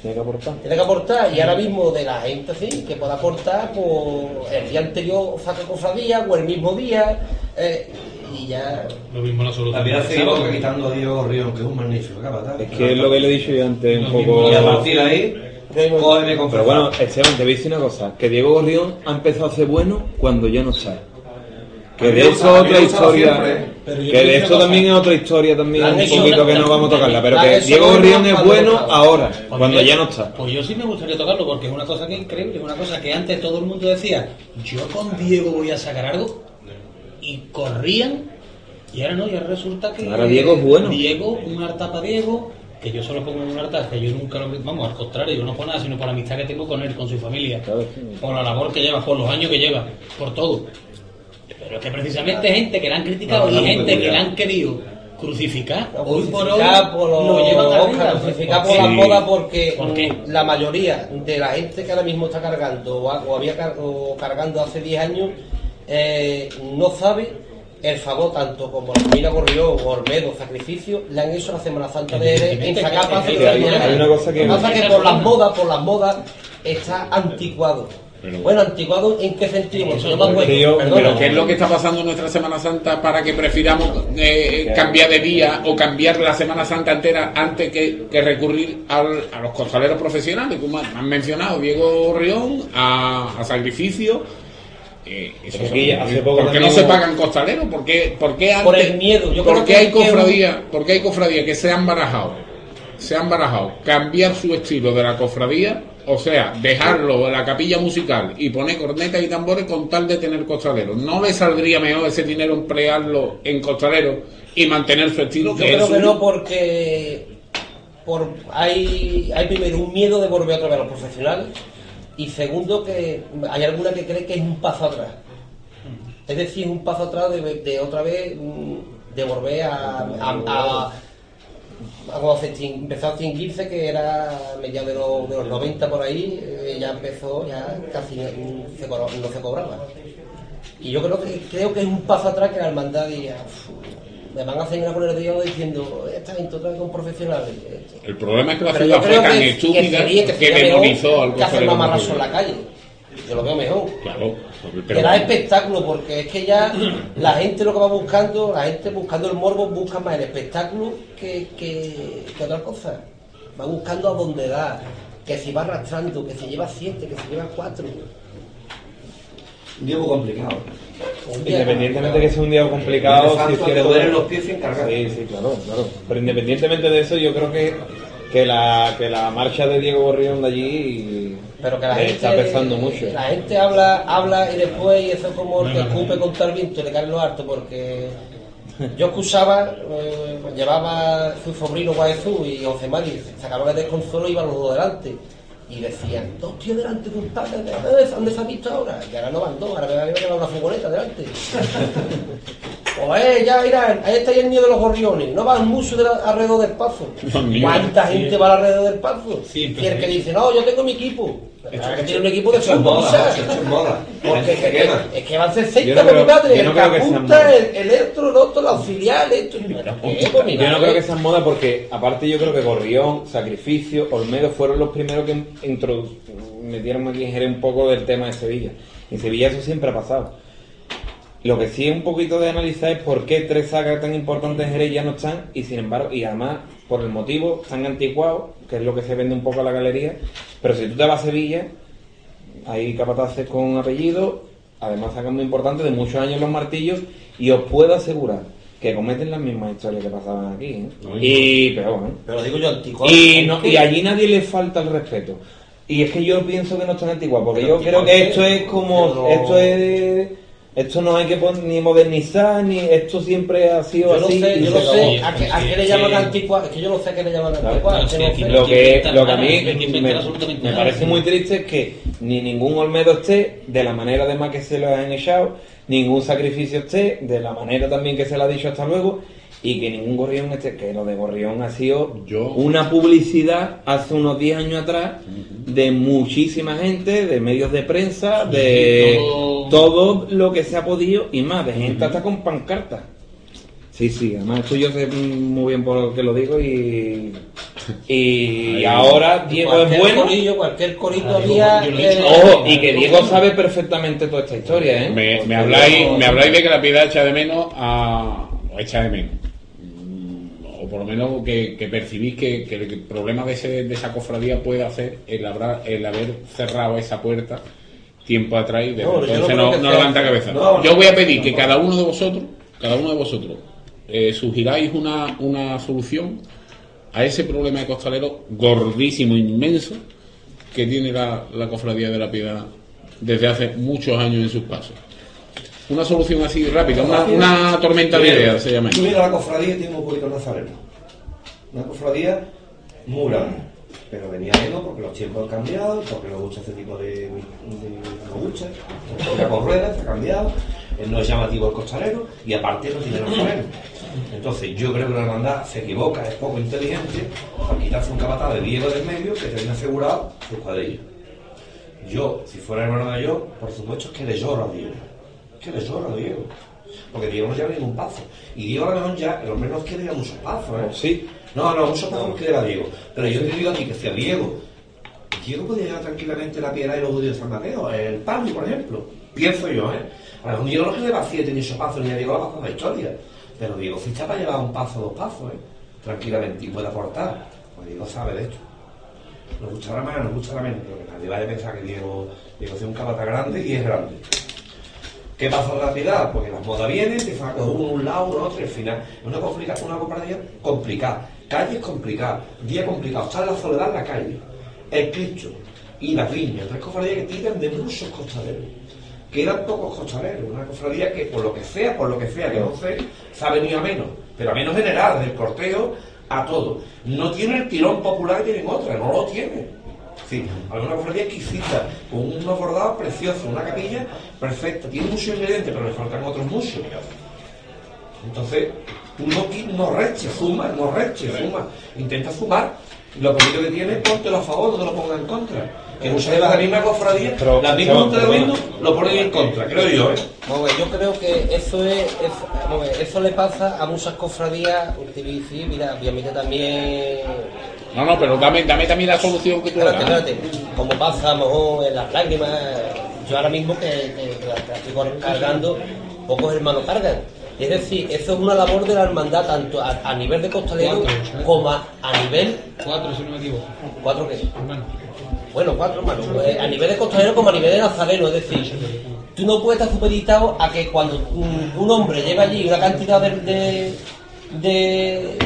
Tiene que aportar. tiene que aportar. Y ahora mismo de la gente sí, que pueda aportar, pues el día anterior saca cofradía o el mismo día. eh, y ya. Lo mismo la solución. Sábado. equivoca quitando a Diego Río, que es un magnífico capataz. Es que es lo que le he dicho yo antes, un poco. Y a partir de ahí, cógeme con Pero bueno, Esteban, te voy a decir una cosa, que Diego Gorrión ha empezado a ser bueno cuando ya no está. Que de eso otra historia, Que de esto también es otra historia también un poquito que no vamos a tocarla, pero que Diego Gorrión es bueno ahora, cuando ya no está. Pues yo sí me gustaría tocarlo porque es una cosa que es increíble, es una cosa que antes todo el mundo decía, yo con Diego voy a sacar algo y corrían y ahora no, y ahora resulta que Ahora Diego es bueno. Diego, un harta para Diego, que yo solo pongo un harta, que yo nunca lo vamos, al contrario, yo no por nada, sino por la amistad que tengo con él, con su familia, por la labor que lleva, por los años que lleva, por todo. Pero es que precisamente gente que la han criticado No, y gente que la han querido crucificar, hoy por hoy Crucificar por los- lo llevan Oscar, arriba. crucificar ¿Por la moda porque la mayoría de la gente que ahora mismo está cargando o, ha- o había car- o cargando hace 10 años eh, no sabe el favor tanto como la familia Gorrión o Olmedo, Sacrificio, le han hecho la Semana Santa de Jerez en hay- hay una cosa que- Lo que pasa es que por las modas, por las modas, está anticuado. Pero- bueno, anticuado en qué sentido, Eso yo Pero ¿qué es lo que está pasando en nuestra Semana Santa para que prefiramos eh, cambiar de día o cambiar la Semana Santa entera antes que, que recurrir al- a los costaleros profesionales, como han mencionado Diego Rión, a, a Sacrificio? Eh, eso son- hace poco ¿Por qué no se pagan costaleros? ¿Por qué, por qué antes, Por el miedo, yo ¿por creo qué que hay cofradías por qué hay cofradías que se han barajado? Se han barajado cambiar su estilo de la cofradía, o sea, dejarlo en la capilla musical y poner cornetas y tambores con tal de tener costaleros. ¿No le saldría mejor ese dinero emplearlo en costaleros y mantener su estilo? Yo creo que no porque por, hay, hay primero un miedo de volver otra vez a los profesionales y segundo que hay alguna que cree que es un paso atrás. Es decir, un paso atrás de, de otra vez mm, de volver a, a, a- extin- empezó a extinguirse, que era mediados de los, de los 90 por ahí, eh, ya empezó, ya casi no se, cobra- no se cobraba. Y yo creo que creo que es un paso atrás que la hermandad diga, "Uf, me van a seguir a poner de Dios diciendo, esta gente otra vez con profesionales. El problema es que la ciudad fue tan que, estúpida que, mejor demonizó al que hacer mamarrazo en la calle. Yo lo veo mejor. Claro, Que pero- da espectáculo, porque es que ya [clears throat] la gente lo que va buscando, la gente buscando el morbo busca más el espectáculo que, que, que otra cosa. Va buscando a donde da, que si va arrastrando, que se lleva siete, que se lleva cuatro. Un día muy complicado. Independientemente de que sea un día complicado, Santo es que duelen los pies sin cargar. Sí, sí, claro, claro. Pero independientemente de eso, yo creo que, que, la, que la marcha de Diego Gorrión de allí Pero que la gente, está pesando mucho. La gente habla, habla y después y eso es como el que escupe contra el viento y le cae en lo harto porque yo escuchaba, eh, llevaba su sobrino Guaezú y José Mari, sacaban el desconsuelo y iban los dos delante. Y decían, dos tíos delante de un padre, ¿dónde- ¿dónde se ha visto ahora? Y ahora no van dos, ahora me va a llevar una furgoneta delante. [laughs] Pues eh, ya irán, ahí está el niño de los gorriones, no van mucho de la- alrededor del paso. ¿Cuánta gente va alrededor del paso? Sí, y el que dice, no, yo tengo mi equipo. Ahora que tiene un equipo de Esto es moda, fútbol, esto es moda. porque es que, es que van a ser seis no mi padre, yo no el creo que que sean apunta, modas. el, el electro, el otro, el auxiliar, esto. Yo no creo que sea moda porque, aparte, yo creo que Gorrión, Sacrificio, Olmedo fueron los primeros que metieron aquí en Jerez un poco del tema de Sevilla. En Sevilla eso siempre ha pasado. Lo que sí es un poquito de analizar es por qué tres sagas tan importantes en Jerez ya no están y sin embargo, y además por el motivo tan anticuado, que es lo que se vende un poco a la galería, pero si tú te vas a Sevilla, hay capataces con apellido, además sacan muy importantes de muchos años los martillos, y os puedo asegurar que cometen las mismas historias que pasaban aquí. ¿eh? Y, pero bueno, Pero digo yo, anticuado. y, no, y allí nadie le falta el respeto. Y es que yo pienso que no es tan antigua, porque Pero yo creo que es- esto es como, pero- esto es, esto no hay que ni modernizar, ni esto siempre ha sido Yo así. sé, y yo se no sé a qué, a qué le Sí, llaman antigua, es que yo no sé a qué le llaman sé. Lo que, lo que a mí me, me parece muy triste es que ni ningún Olmedo esté de la manera de más que se lo han echado, ningún sacrificio esté de la manera también que se lo ha dicho hasta luego y que ningún Gorrión esté, que lo de Gorrión ha sido Yo- una publicidad hace unos 10 años atrás de muchísima gente, de medios de prensa, de todo- todo lo que se ha podido y más, de gente hasta con pancartas. Sí, sí, además esto yo sé muy bien por lo que lo digo y, y [laughs] ahora Diego es cualquier bueno. Corillo, cualquier corito había. eh, Ojo, y que Diego sabe perfectamente toda esta historia, ¿eh? Me, me habláis, me habláis de que la piedad echa de menos a. o echa de menos. O por lo menos que, que percibís que, que el problema de, ese, de esa cofradía puede hacer el, el haber cerrado esa puerta tiempo atrás y No, no entonces no, levanta cabeza. No, yo voy a pedir que cada uno de vosotros, cada uno de vosotros, eh, sugiráis una, una solución a ese problema de costalero gordísimo, inmenso, que tiene la, la Cofradía de la Piedad desde hace muchos años en sus pasos. Una solución así rápida, una, tormenta de ideas se llama. Tú la cofradía tiene un poquito nazareno. Una cofradía muy. Pero venía menos porque los tiempos han cambiado, porque nos gusta este tipo de, de nos gusta, porque con ruedas, ha cambiado, eh, no es llamativo el costalero y aparte no tiene nazareno. Entonces yo creo que la hermandad se equivoca, es poco inteligente al quitarse un capataz de Diego del medio que tiene asegurado sus cuadrillas. Yo, si fuera hermano de yo, por supuesto es que le lloro a Diego. Que le lloro a Diego. Porque Diego no lleva ningún paso. Y Diego a lo mejor ya, el hombre no quiere ir a muchos pasos, ¿eh? Sí. No, no, muchos pasos no quiere a Diego. Pero yo te digo a ti que si a Diego, Diego podía llevar tranquilamente la piedra y los judíos de San Mateo, el Pablo, por ejemplo. Pienso yo, ¿eh? A lo mejor Diego no quiere llevar siete ni ocho pasos, ni a Diego la de la historia. Pero Diego está para llevar un paso, dos pasos, ¿eh? Tranquilamente, y puede aportar. Pues Diego sabe de esto. Nos gustará más, nos gustará menos, pero que nadie vaya a pensar que Diego, Diego es un capata grande y es grande. ¿Qué pasa en la piedad? Porque las modas vienen, te van a uno un lado, uno otro, y al final es una, complica- una complicada. Calles complicadas, día complicado, está la soledad en la calle, el Cristo y las viñas, tres cofradías que tiran de muchos costaleros. Quedan pocos costaleros, una cofradía que por lo que sea, por lo que sea, que no sé, se ha venido a menos, pero a menos general, del corteo a todo. No tiene el tirón popular que tienen otras, no lo tiene. Sí, alguna cofradía exquisita, con unos bordados preciosos, una capilla perfecta, tiene muchos ingredientes, pero le faltan otros muchos. Entonces, tú no, no reches, suma, no reches, suma. Intenta sumar. Lo poquito que tienes, póntelo a favor, no te lo pongas en contra. Que muchas veces la misma cofradía, Pero, la misma junta de lo ponen en contra, creo yo, ¿eh? Yo creo que eso es, eso le pasa a muchas cofradías, decir, mira, obviamente también No, no, pero dame, dame también la solución que tú le Espérate, das. espérate. Como pasa a lo mejor en las lágrimas, yo ahora mismo que, que la estoy cargando, pocos hermanos cargan. Es decir, eso es una labor de la hermandad, tanto a, a nivel de costalero Cuatro, como a, a nivel. Cuatro, si no me equivoco. ¿Cuatro qué? Hermano. Bueno, cuatro hermanos. Eh, a nivel de costalero como a nivel de nazareno, es decir, tú no puedes estar supeditado a que cuando un hombre lleva allí una cantidad de, de, de,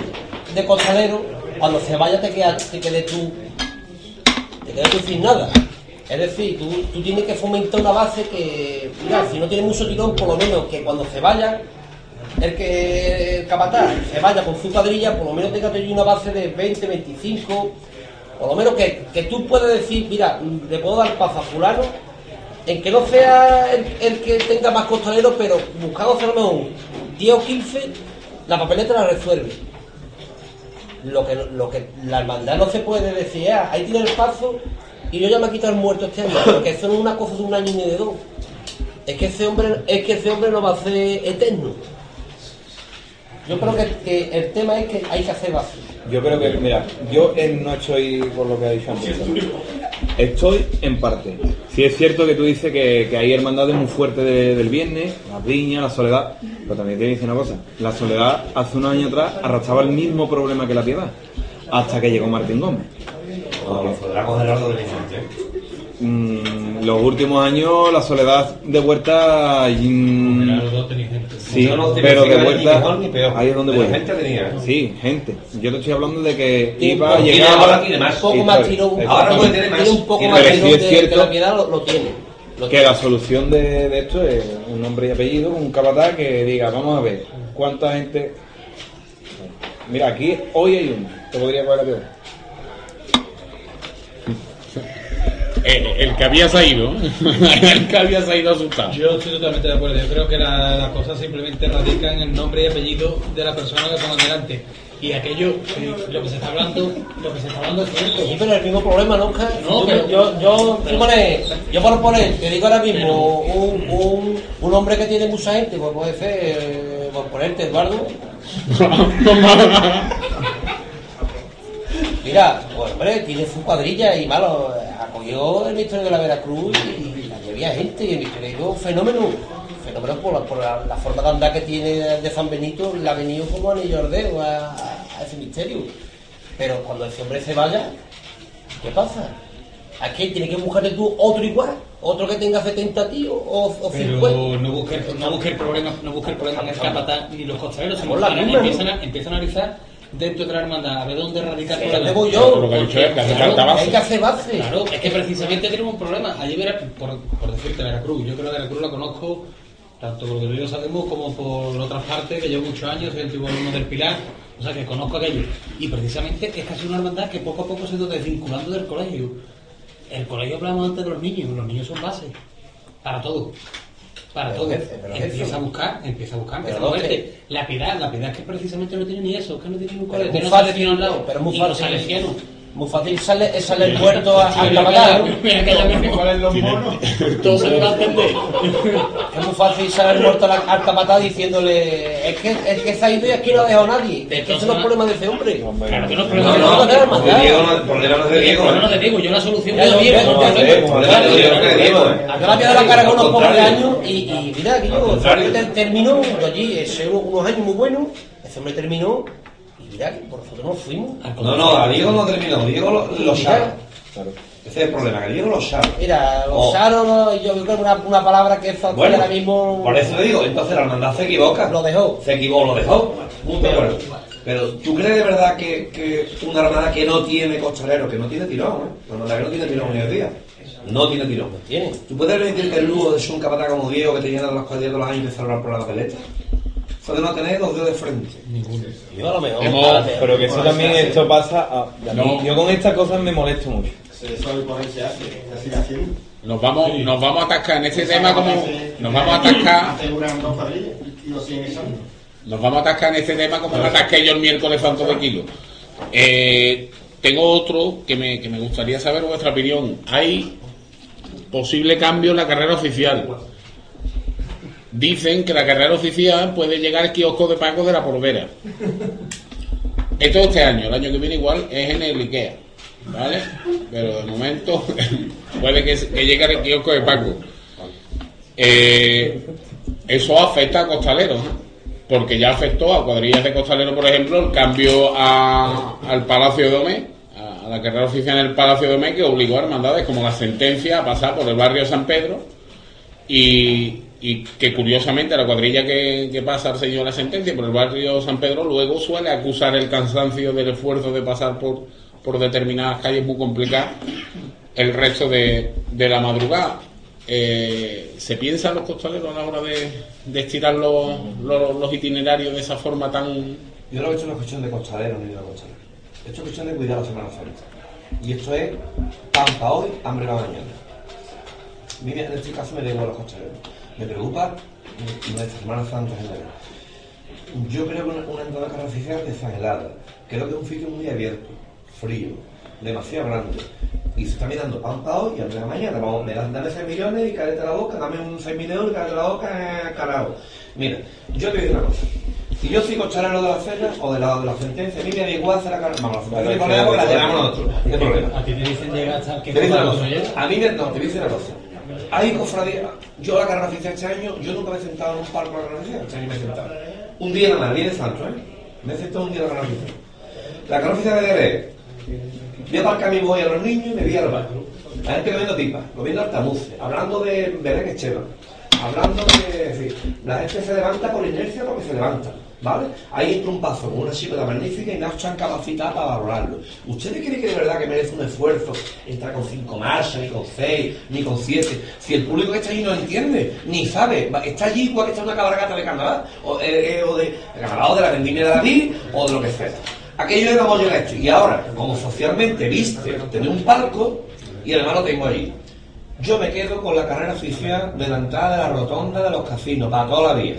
de costalero, cuando se vaya te quedas te quedes tú, te quedas tú sin nada. Es decir, tú, tú tienes que fomentar una base que, mira, si no tiene mucho tirón, por lo menos que cuando se vaya, el que el capataz se vaya con su cuadrilla, por lo menos tenga allí una base de 20, 25, por lo menos que, que tú puedas decir, mira, le puedo dar paso a fulano, en que no sea el, que tenga más costalero, pero buscando hacer a lo mejor 10 o 15, la papeleta la resuelve. Lo que, lo que la hermandad no se puede decir, ah, ahí tiene el paso y yo ya me he quitado el muerto este año, porque eso no es una cosa de un año ni de dos. Es que ese hombre, es que ese hombre no va a ser eterno. Yo creo que, el tema es que hay que hacer base. Yo creo que, mira, yo no estoy por lo que ha dicho antes. Estoy en parte. Sí es cierto que tú dices que, que hay hermandades muy fuertes de- del viernes, la viña, la soledad, pero también te dice una cosa. La soledad hace unos años atrás arrastraba el mismo problema que la piedad, hasta que llegó Martín Gómez. Los últimos años la soledad de Huerta... mm, gente. Sí, pero de figura ni vuelta mejor ni peor. ahí es donde voy. gente tenía. Sí, gente. Yo te estoy hablando de que iba un a poco- llegar ahora tiene más. Poco más un Ahora puede tener más. un poco más sí de, es cierto que la piedad lo, tiene. Que la solución de, de esto es un nombre y apellido, un capataz que diga, vamos a ver, cuánta gente... Mira, aquí hoy hay uno, te podría coger la piedra. El, el que había salido, [laughs] el que había salido asustado. Yo estoy totalmente de acuerdo. Yo creo que la- las cosas simplemente radican en el nombre y apellido de la persona que pongan delante. Y aquello, eh, lo que se está hablando, lo que se está hablando es cierto. Sí, pero el mismo problema, ¿no? Oscar? No, yo, pero- yo, yo, por poner, te digo ahora mismo, un, un, un hombre que tiene mucha gente, pues puede ser, eh, por ponerte, Eduardo. [laughs] Mira, pues hombre, tiene su cuadrilla y malo, acogió el misterio de la Veracruz y, y allí había gente y el misterio fenómeno. Fenómeno por, la, por la, la forma de andar que tiene de San Benito, le ha venido como anillo al dedo a, a- ese misterio. Pero cuando ese hombre se vaya, ¿qué pasa? Aquí tienes que buscarte tú otro igual, otro que tenga 70 tíos o, o 50. Pero no busque, no busque el problema, no busque el problema en el capataz ni los cumbre, empiezan, a, empiezan a analizar dentro de la hermandad, a ver dónde radica el Sí, problema. ¿dónde voy yo? Lo que dicho es que hace Claro, falta base. Hay que hacer base. Claro, es que precisamente tenemos un problema. Allí, Vera- por, por decirte, Veracruz, yo creo que Veracruz la conozco tanto por lo que yo sabemos como por otras partes, que llevo muchos años, soy antiguo alumno del Pilar, o sea que conozco aquello. Y precisamente es casi una hermandad que poco a poco se ha ido desvinculando del colegio. El colegio hablamos antes de los niños, los niños son base, para todo. Para todo. empieza a buscar, empieza a buscar, empieza Pero a no, moverte. La piedad, la piedad es que precisamente no tiene ni eso, es que no tiene ningún colegio, muy fácil, salesiano al lado. pero muy y los fácil. Fácil sale, sale el puerto a- a entender. Es muy fácil saber muerto al, al capataz diciéndole es que, es que se ha ido y aquí no ha dejado nadie. Es que ese no es el problema de ese hombre. Claro que no es No, problema. no, de- no, de Diego no- el problema no es de Diego, No, no ¿eh? te digo, yo la solución. El de Diego, no es de Diego, ¿eh? A la a cara con unos pocos de años y, mira, aquí yo, contrario. ter- terminó allí, ese uno- unos años muy buenos, ese hombre terminó y mira, que por nosotros nos fuimos. No, no, a Diego no terminó, Diego lo, lo sabe. Ese es el problema, que Diego lo sabe. Mira, Oh. Lozano, no, yo creo que una, una palabra que eso aquí Bueno, ahora mismo por eso le digo, entonces la hermandad se equivoca. lo dejó. Se equivocó, lo dejó. Punto de acuerdo. Pero ¿tú crees de verdad que, que una hermandad que no tiene costalero, que no tiene tirón, ¿eh? Una hermandad que no tiene tirón hoy en día, no tiene tirón. Tiene. ¿Tú puedes permitirte el lujo de ser un capataz como Diego que te llena los cuadrillas todos los años y te celebrar por la papeleta? Eso de no tener los dedos de frente. Yo a lo mejor. Hemos- mejor. Pero que eso también esto pasa a, a mí- No. yo con estas cosas me molesto mucho. Nos vamos, nos vamos a atascar en este tema como nos vamos a atascar, Aseguran dos cuadrillas y lo siguen echando. nos vamos a atascar en este tema como me atasqué yo el miércoles santo de kilo. Eh, tengo otro que me, que me gustaría saber vuestra opinión. Hay posible cambio en la carrera oficial. Dicen que la carrera oficial puede llegar al kiosco de Paco de la Porvera. Esto este año, el año que viene igual es en el Ikea, ¿vale? Pero de momento [laughs] puede que, que llegue al kiosco de Paco. Eh, eso afecta a costaleros, porque ya afectó a cuadrillas de costaleros, por ejemplo, el cambio a- al Palacio de Domé, a, la carrera oficial en el Palacio de Domé, que obligó a hermandades como la sentencia a pasar por el barrio San Pedro y, y que curiosamente la cuadrilla que, que pasa al señor la sentencia por el barrio San Pedro luego suele acusar el cansancio del esfuerzo de pasar por, por determinadas calles muy complicadas el resto de, de la madrugada. Eh, ¿Se piensan los costaleros a la hora de, de estirar los, los, itinerarios de esa forma tan... Yo no he hecho una cuestión de costalero ni de costalera. Esto es cuestión de cuidar la Semana Santa. Y esto es pan para hoy, hambre para mañana. A mí en este caso me da igual los costaleros. Me preocupa nuestra Semana Santa en general. Yo creo que una, una entrada carrera oficial desangelada. Creo que es un sitio muy abierto, frío, demasiado grande. Y se está mirando pan para hoy y hambre para mañana. Vamos, me dan, dame 6 millones y cállate la boca, dame un 6 mil euros y cállate la boca, eh, carajo. Mira, yo te digo una cosa. Si yo soy costalero de la cena o de la, de la sentencia, a mí me da igual hacer la carrera. Vamos, la sentencia la la llevamos nosotros. ¿Qué problema? A ti te dicen llegar hasta que a. A mí me, no, te a decir una cosa. Hay cofradías. Yo la carrera oficial este año, yo nunca me he sentado en un palco de la carrera oficial. Este año me he sentado. Un día nada más, viene santo, ¿eh? Me he sentado un día en la carrera oficial. La carrera oficial de ver. Voy a aparcar mi voy a los niños y me voy al bar. La gente comiendo pipas, comiendo altamuce, hablando de Belén Esteban, hablando de. en fin, la gente se levanta por inercia porque se levanta. Ahí entra un con una chica magnífica y no están capacitadas para valorarlo. ¿Ustedes creen que de verdad que merece un esfuerzo entrar con cinco marchas, ni con seis, ni con siete? Si el público que está allí no entiende, ni sabe, está allí igual que está en una cabalgata de carnaval, o, eh, eh, o de, de carnaval, o de la vendimia de la vid, o de lo que sea. Aquello era llega esto. Y ahora, como socialmente viste tener un palco, y además lo tengo allí. Yo me quedo con la carrera oficial de la entrada de la rotonda de los casinos, para toda la vida.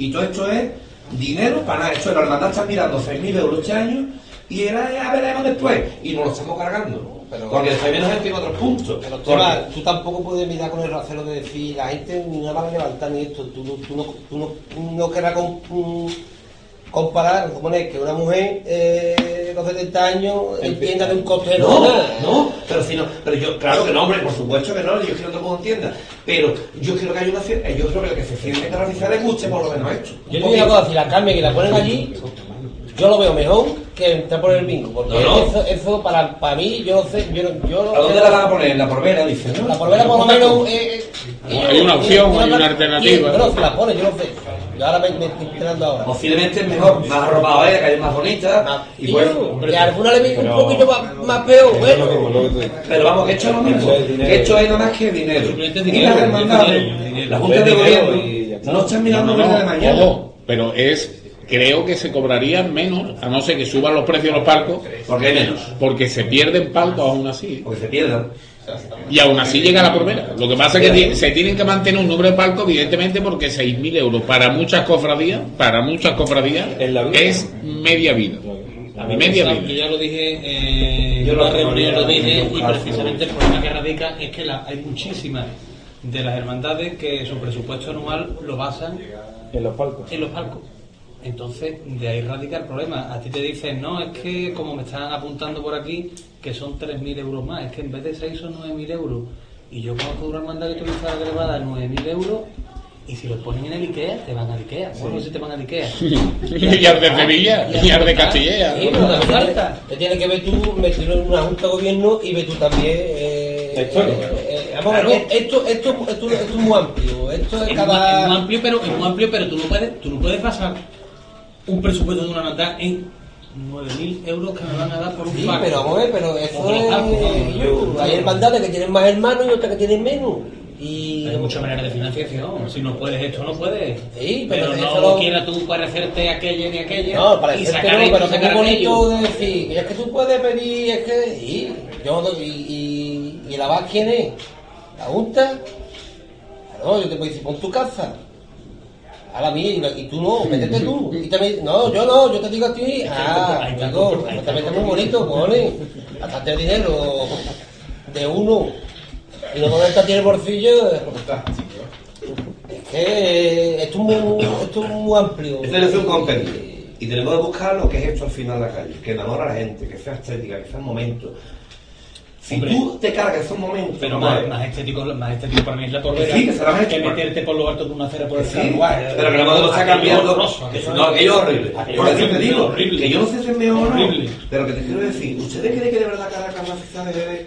Y todo esto es dinero para nada. Esto es la hermandad está mirando 6.000 euros este año y era ya veremos después. Y nos lo estamos cargando. Pero- porque después menos gente en otros puntos. Pero tú, Porque- va- tú tampoco puedes mirar con el racero de decir, la gente no va a levantar ni esto, tú, tú no, tú no, no querrás mm, comparar, suponer que una mujer eh, de 70 años entienda de un costero No, no, pero si no, pero yo, claro que no, hombre, por supuesto que no, yo quiero que todo el mundo entienda, pero yo quiero que haya una cierta, yo creo que el que se siente que la oficial le guste por lo menos esto. Yo te digo una cosa, si la cambian y la ponen allí, Yo lo veo mejor que entrar por el bingo, porque No, no. Eso, eso para, para mí, yo no sé, yo, no- yo no ¿A dónde la van a poner? En la Porvera, dice, ¿no? La Porvera por lo menos... eh, eh, Hay una opción, hay una alternativa. Pero se la pone, yo no sé. Yo ahora me, me estoy enterando ahora. Posiblemente es mejor, más arropado, ¿eh? La calle es más bonita. Y Y pues, yo, alguna le veo un poquito más, más peor, Es lo mismo, bueno. que pero vamos, que esto es lo mismo. Es. Que esto es nada más que dinero. Y las hermandades, la Junta de Gobierno, no están mirando No, no, de mañana. ojo, pero es creo que se cobrarían menos a no ser que suban los precios de los palcos Porque hay menos. porque se pierden palcos aún así Porque se pierdan. y aún así llega la primera lo que pasa es que se tienen que mantener un número de palcos evidentemente porque 6.000 euros para muchas cofradías para muchas cofradías En la vida. es media vida A mí media me sa- yo vida ya lo dije eh, Yo lo reunión, dije, y precisamente el problema que radica es que la- hay muchísimas de las hermandades que su presupuesto anual lo basan En los palcos. en los palcos. Entonces, de ahí radica el problema. A ti te dicen, no, es que como me están apuntando por aquí, que son 3.000 euros más, es que en vez de 6 son 9.000 euros. Y yo conozco una hermandad que utiliza la elevada 9.000 euros, y si los ponen en el Ikea, te van al Ikea. Bueno, si te van al Ikea. [laughs] y al de Sevilla y al de Castilla Sí, pero también falta. Te tienes que ver tú metido en una junta de gobierno y ver tú también. Eh, historia. eh, eh, vamos, Claro. esto, esto, esto, esto es muy amplio. Esto es Es, cada. mu- es muy amplio, pero, es muy amplio, pero tú no puedes, tú no puedes basar un presupuesto de una hermandad en 9.000 euros que me van a dar por un Sí, palco. pero vamos a ver, pero eso es. yo- hay hermandades que tienen más hermanos y otras que tienen menos. Y. Hay muchas maneras de financiación. Si no puedes esto, no puedes. Sí, pero no lo- quieras tú parecerte aquella ni aquella. No, para y sacar no, pero es bonito de decir, es que tú puedes pedir, es que. Y, yo, y, y, y el abad, ¿quién es? ¿La Junta? Claro, yo te puedo decir, pon tu casa. A la mía, y, tú no, métete tú. Y también, no, yo no, yo te digo a ti, ah, el amigo, compro- ahí está el también es muy bonito, cojones. Gastarte dinero de uno y no ponerte a ti en el bolsillo. Es que esto es muy, esto es muy amplio. Esto debe ser un compendio. Y tenemos que buscar lo que es esto al final de la calle, que enamora a la gente, que sea estética, que sea momento. Si Hombre. tú te cargas esos momentos, Pero más, más estético, más estético para mí es la torbera Sí, que será más que estético. meterte por lo alto de una acera por el Sí, carruaje. pero que la modelo está Aquello cambiando. no, aquello es horrible. aquello Por eso te horrible, digo, horrible. que yo no sé si es mejor o no, pero que te quiero decir, ¿ustedes creen que de verdad Caracas fijar de bebé?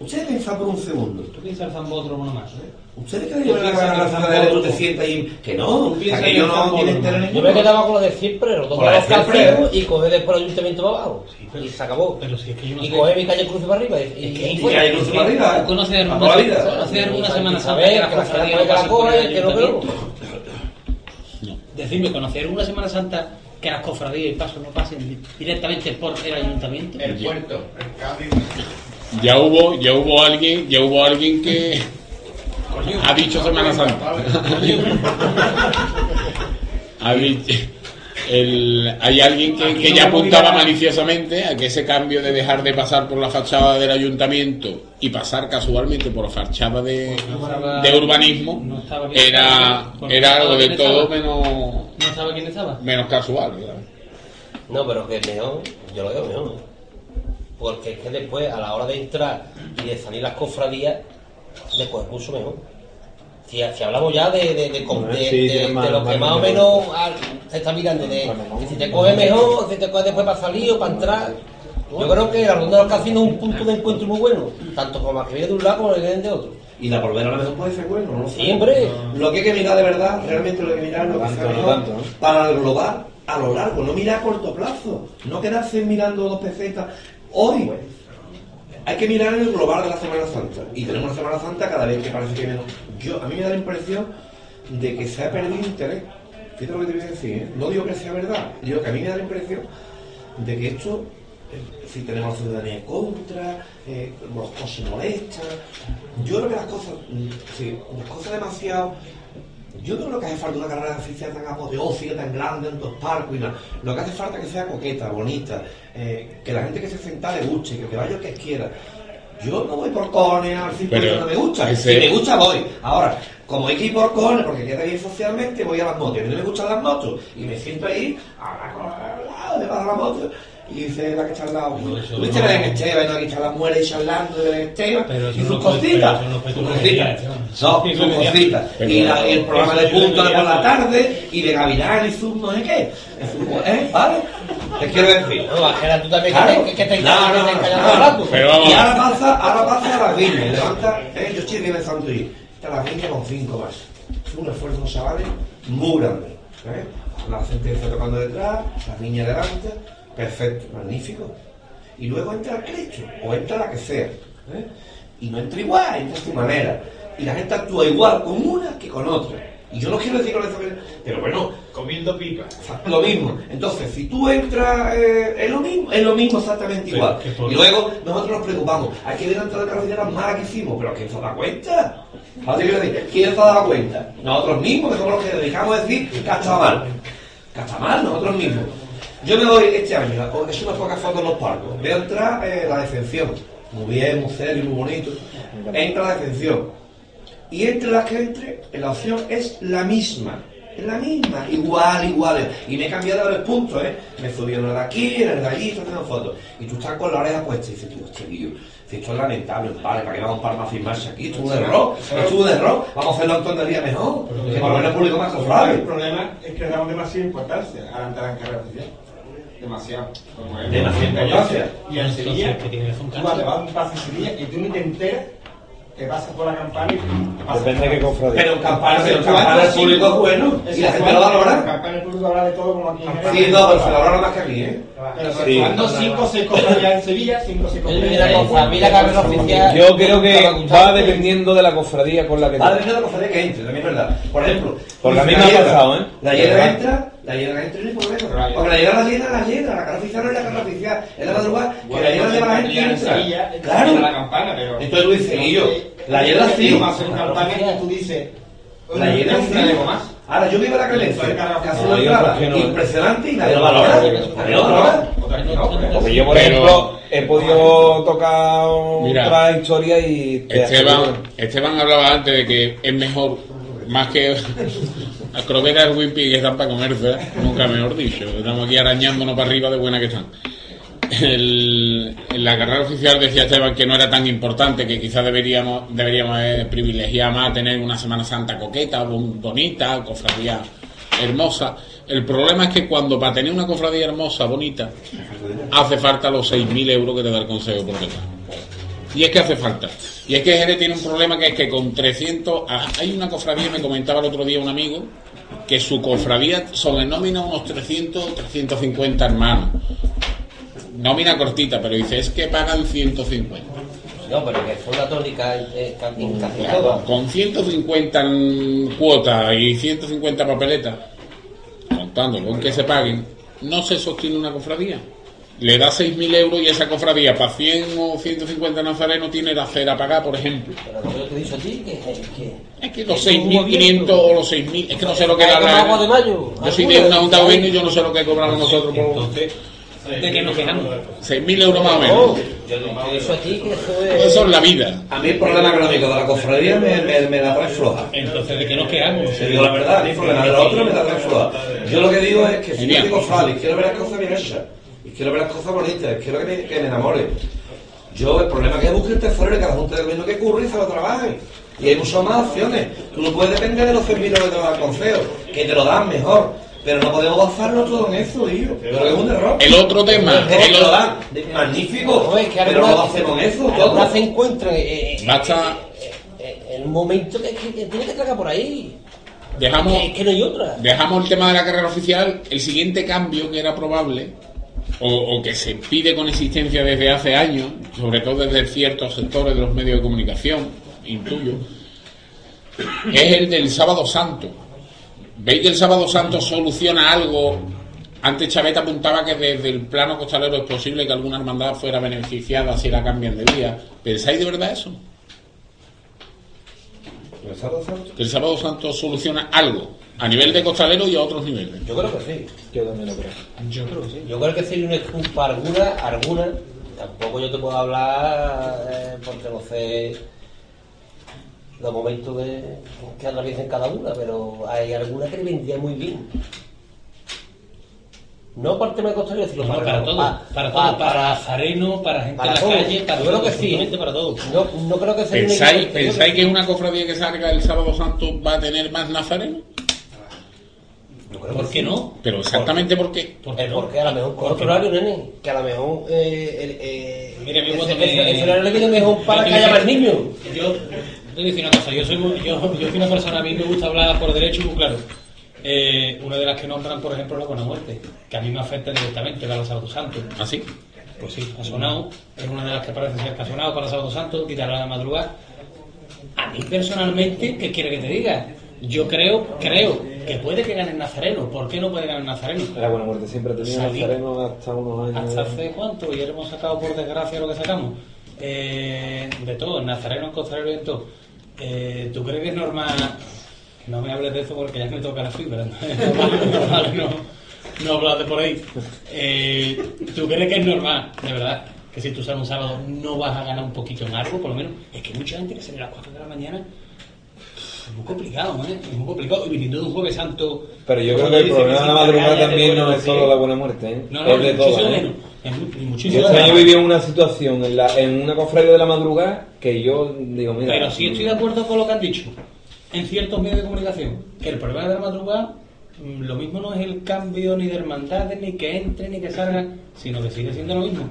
Ustedes piensan por un segundo. Tú piensas el zambódromo uno más, ¿eh? ¿Ustedes creen que Caracas que va a Zambódromo- tú te sientas y que no? Tú piensas Aquello que no Zambódromo- tiene interés Yo me quedaba con lo de siempre, lo tomo Con la de los siempre. calceros y coger después el ayuntamiento para abajo. pero- y se acabó. Pero si es que yo no y coger mi calle cruce para arriba. Y, y, y para arriba, ¿Tú conoces a alguna, toda la alguna Semana Santa que la no la coja y que no veo. Decidme, ¿conocer alguna Semana Santa que las cofradías y pasos no pasen directamente por el ayuntamiento? El puerto, el cambio. Ya hubo ya hubo alguien ya hubo alguien que ha dicho Semana Santa ha dicho el- hay alguien que, que ya apuntaba maliciosamente a que ese cambio de dejar de pasar por la fachada del ayuntamiento y pasar casualmente por la fachada de, de urbanismo era, era algo de todo menos, menos casual. claro. No, pero que mejor, yo lo veo mejor. Porque es que después, a la hora de entrar y de salir las cofradías, después mucho mejor. Si, si hablamos ya de, de, de, de- Sí, de- tiene de más- lo que más más o menos al- se está mirando, de, si te coge mejor, si te coge después para salir o para entrar. Yo creo que la ronda de los casinos es un punto de encuentro muy bueno, tanto como la que viene de un lado como la que viene de otro. Y la volver a lo mejor puede ser bueno, no. Siempre. Lo que hay que mirar de verdad, realmente lo que hay que mirar es lo que Tanto, sea no mejor tanto, ¿no? para el global a lo largo, no mirar a corto plazo, no quedarse mirando dos pesetas. Hoy hay que mirar el global de la Semana Santa. Y tenemos la Semana Santa cada vez que parece que menos. Yo, a mí me da la impresión de que se ha perdido interés. Fíjate lo que te voy a decir, ¿eh? No digo que sea verdad, digo que a mí me da la impresión de que esto, eh, si tenemos la ciudadanía contra, eh, los coches molestan. Yo creo que las cosas, mm, sí, las cosas demasiado. Yo no creo que hace falta una carrera sea tan apoteósica, tan grande en dos parques y nada. Lo que hace falta es que sea coqueta, bonita, eh, que la gente que se sienta le guste, que, que vaya el que quiera. Yo no voy por cojones al que no me gusta. ese- Si me gusta, voy. Ahora, Como hay que ir por cojones, porque queda bien socialmente, voy a las motos. A mí no me gustan las motos. Y me siento ahí, a la cola, le pasa la moto. Y dice la que está al lado, ¿tuviste Belén Esteban? ¿no? Aquí están las mujeres charlando de. Pero eso y no sus cositas. Sus cositas. sus cositas. Y, la- y el programa de punto de por la tarde, y de Gavilán y sus no sé qué. ¿Eh? ¿Vale? Te quiero decir. No, Ángela, tú también Claro. que, que te No, no, que te no. Y ahora pasa, ahora pasa a las viñas. Levanta, eh, yo estoy bien pensando ir. Está la viña con cinco más. Es un esfuerzo, chavales, muy grande. ¿eh? La sentencia tocando detrás, la viña delante. Perfecto, magnífico. Y luego entra el Cristo, o entra la que sea. ¿eh? Y no entra igual, entra a su manera. Y la gente actúa igual con una que con otra. Y yo no quiero decir con eso que... Pero bueno, Comiendo pipa. lo mismo. Entonces, si tú entras, eh, es lo mismo, es lo mismo exactamente Sí, igual. Y luego nosotros nos preocupamos, hay que delante de la carretera malas que hicimos, pero ¿quién se da cuenta? ¿Quién se ha dado cuenta? Nosotros mismos, que somos los que dedicamos a decir que estado mal. Que estado mal, nosotros mismos. Yo me voy este año, he hecho unas pocas fotos en los parques. Veo entrar eh, la defensión. Muy bien, muy serio, muy bonito. Entra la defensión. Y entre las que entre, la opción es la misma. Es la misma, igual, igual. Y me he cambiado los puntos, ¿eh? Me subieron el de aquí, el de allí, haciendo fotos. Y tú estás con la oreja puesta y dices, tío, este tío, si esto es lamentable, vale, ¿para qué vamos para más firmarse aquí? Esto es un error, esto es un error. Vamos a hacerlo en tontería mejor. Que por lo menos el público más El confiable. problema es que le damos demasiada importancia a la entrada en carrera oficial. Demasiado. Como es- Demasiada importancia. Y en Sevilla, Entonces, ¿qué tiene que hacer un tú vas, te vas a un paso en Sevilla y tú ni te enteras, te pasas por la campana y te pasas Depende de qué cofradía. Pero en campana, pero campana el público es bueno. Y la gente lo valora. campana el público habla de todo como aquí. Sí, no, pero se lo valora más que aquí, ¿eh? Pero Sí. cuando cinco o seis cofradías en Sevilla, cinco o seis Mira, cofradías. a mí Yo creo que va dependiendo de la cofradía con la que Va a de la cofradía que entre, también es verdad. Por ejemplo, Porque a mí me ha pasado, ¿eh? La ¿Verdad? entra, la hiedra entra y problema. Claro. Porque la hiedra la llena, la llena, la cara oficial no es la cara oficial, es la madrugada, que la hiedra lleva la gente y en entra. Sevilla, la Claro. campana, pero. Entonces tú dices, y yo, la hiedra sí. Más en campana y tú dices. La hiedra un sí. Ahora yo vivo la clemencia, que hace no, una hay entrada otros que no, impresionante y nadie lo valora. Nadie lo valora. Porque yo, por ejemplo, he podido tocar Mira, otra historia y te Esteban, Esteban hablaba antes de que es mejor, más que las croquetas Wimpy que están para comerse, nunca mejor dicho. Estamos aquí arañándonos para arriba de buena que están. En la carrera oficial decía Esteban que no era tan importante, que quizás deberíamos, deberíamos eh, privilegiar más tener una Semana Santa coqueta, bon- bonita, cofradía hermosa. El problema es que cuando para tener una cofradía hermosa, bonita, hace falta los 6.000 euros que te da el Consejo por detrás. Y es que hace falta. Y es que Jerez tiene un problema que es que con 300... ah, Hay una cofradía, me comentaba el otro día un amigo, que su cofradía son en nómina unos 300, 350 hermanos. Nómina cortita, pero dice, es que pagan 150. No, pero que fue una tónica en, en- en casi Claro, todo. con 150 en cuotas y 150 papeletas, contando con que se paguen, no se sostiene una cofradía. Le da 6.000 euros y esa cofradía para 100 o 150 nazarenos tiene la cera a pagar, por ejemplo. Pero lo que yo te he dicho a ti, que, que, Es que los Es un 6.500 movimiento. o los 6.000, es que no sé lo que da la... agua de mayo. Yo soy de una junta de gobierno y yo no sé lo que cobramos nosotros por... Entonces, ¿de qué nos quejamos? 6.000 euros más o No, menos. yo te he dicho a ti que eso es... Eso es la vida. A mí el problema económico de la cofradía me, me, me la trae floja. Entonces, ¿de qué nos quejamos? Te digo la verdad, a mí el problema de los otros me la trae floja. Yo lo que digo es que si yo digo quiero ver las cosas bien hechas, quiero ver las cosas bonitas, quiero que me, que me enamore. Yo el problema es que busque el tesorero y cada junta de gobierno que curre y se lo trabaje. Y hay muchas más opciones. Tú no puedes depender de los servicios que te da el consejo, que te lo dan mejor. Pero no podemos basarlo todo en eso, tío. Pero es un error. El otro tema, Es que el te lo otro- dan. de- Magnífico. No, es que pero no lo hacemos eso, algunas todo. se encuentran eh, eh, Basta- eh, en un momento que, que- que tiene que tragar por ahí. dejamos... Es que no hay otra. Dejamos el tema de la carrera oficial. El siguiente cambio que era probable, o, o que se pide con existencia desde hace años, sobre todo desde ciertos sectores de los medios de comunicación, intuyo, es el del sábado santo. ¿Veis que el sábado santo soluciona algo? Antes Chaveta apuntaba que desde el plano costalero es posible que alguna hermandad fuera beneficiada si la cambian de día. ¿Pensáis de verdad eso? Que el sábado santo soluciona algo a nivel de costalero y a otros niveles. Yo creo que sí. Yo también lo creo. Yo creo que sí. Yo creo que sería una exculpa alguna, alguna. Tampoco yo te puedo hablar eh, porque no sé los momentos de, que atraviesen cada una, pero hay algunas que vendría muy bien. No por tema de costalero, sino No, para, para todo, pa- para pa- todo, para nazareno, para gente para en la todo. calle, para Yo creo todo, que sí, ¿eh? para todo. No, no creo que sea ¿Pensáis, ¿Pensáis que una cofradía que salga el sábado santo va a tener más nazarenos? ¿Por qué sí. no? Pero exactamente por qué. ¿Por qué Es no? porque a lo mejor con ¿Por otro qué horario, nene, que a lo mejor eh, el, eh, ese horario le viene mejor para que haya más niños. Yo te voy a decir una cosa, yo soy, muy- yo, yo soy una persona, a mí me gusta hablar por derecho y muy claro. Eh, una de las que nombran, por ejemplo, la Buena Muerte, que a mí me afecta directamente para el Sábado Santo. ¿Así? Pues sí, ha sonado, es una de las que parece ser que ha sonado para Sábado Santo, quitarla de madrugada. A mí personalmente, ¿qué quiere que te diga? Yo creo, creo que puede que gane el Nazareno. ¿Por qué no puede ganar Nazareno? La buena muerte siempre ha tenido Salí. nazareno hasta unos años. ¿Hasta hace cuánto? Y hemos sacado por desgracia lo que sacamos. Eh, de todo, nazareno, costalero y de todo. Eh, ¿Tú crees que es normal? No me hables de eso porque ya me toca la [laughs] fibra. No, no hablas de por ahí. Eh, ¿Tú crees que es normal, de verdad, que si tú sales un sábado no vas a ganar un poquito en algo, por lo menos? Es que hay mucha gente que sale a las 4 de la mañana. Es muy complicado, ¿eh? Es muy complicado. Y viniendo de un Jueves Santo. Pero yo creo que el problema de la madrugada también no es solo la buena muerte, ¿eh? No, no, es de muchísimo todas, ¿eh? menos. Es mu- y Yo muchísimo este año viví una situación en, la, en una cofradía de la madrugada que yo digo, mira. Pero sí estoy de acuerdo con lo que han dicho en ciertos medios de comunicación, que el problema de la madrugada mm, lo mismo no es el cambio ni de hermandades, ni que entre, ni que salga, sino que sigue siendo lo mismo.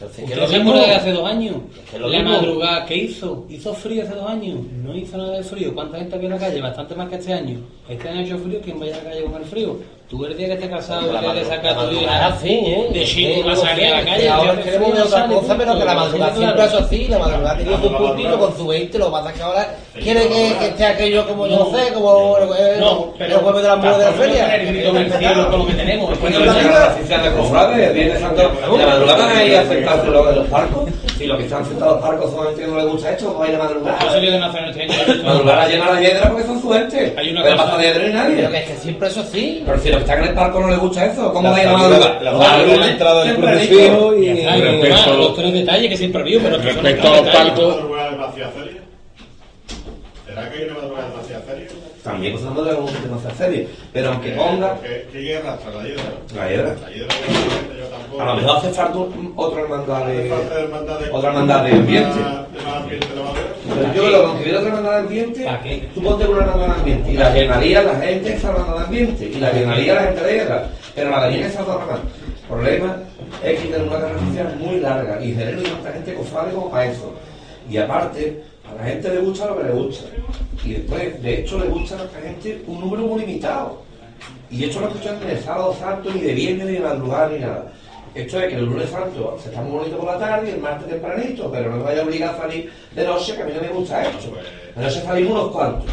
Entonces, ¿qué ¿Usted se acuerda de hace dos años? que es lo la mismo. madrugada, ¿qué hizo? ¿Hizo frío hace dos años? No hizo nada de frío. ¿Cuánta gente había en la calle? Bastante más que este año. Este año ha hecho frío, ¿quién vaya a la calle con el frío? Tú el día que te has casado, el día de madrugada- sacar la tu madrugada hija sí, ¿eh? de chico vas a salir a la que calle. Ahora queremos otra cosa, pero que la madrugada siempre es así. La madrugada tiene su puntito con su 20. Lo que pasa es que ahora quiere que, que esté aquello como yo no sé, como el, jueves de la mujer de la feria. el cielo con lo que tenemos. Pues Después no de la- Santo, de la madrugada ahí a sentarse lo de los parcos. Si los que están sentados en los parcos son gente que no les gusta esto, pues hay la Yo madrugada. salí de Nazareno este año. Madrugada llena la hiedra porque son suertes. Hay una Pero cosa- pasa de hiedra Pero nadie. que es que siempre eso sí. Pero si los que están en el parco no les gusta eso, ¿cómo La va a ir a la salida- madrugada? la de la entrada del crucifijo y- Respecto- los tres detalles que siempre vivo, pero Respecto a los detalles. palcos, madrugada demasiado seria? ¿Será que hay una madrugada demasiado También usando de algún demasiado serie. Pero aunque ponga ¿Qué, qué guerra tras la hiedra? la hiedra. La hiedra, obviamente, yo tampoco. A lo mejor hace falta otra hermandad de. de de- Otra hermandad de ambiente. De de. Pero yo creo que aunque hubiera otra hermandad de ambiente, ¿Para qué? tú ponte una hermandad de ambiente y la llenaría la gente esa hermandad de ambiente y la llenaría la gente de guerra, pero la darían esa otra hermandad. El problema es que tiene una carrera social muy larga y genera tanta gente cofrade como para eso. Y aparte, a la gente le gusta lo que le gusta. Y después, de hecho, le gusta a la gente un número muy limitado. Y esto no es cuestión ni de sábado santo, ni de viernes, ni de madrugada, ni nada. Esto es que el lunes santo se está muy bonito por la tarde y el martes tempranito, pero no me vaya a obligar a salir de noche, que a mí no me gusta esto. De noche salimos unos cuantos.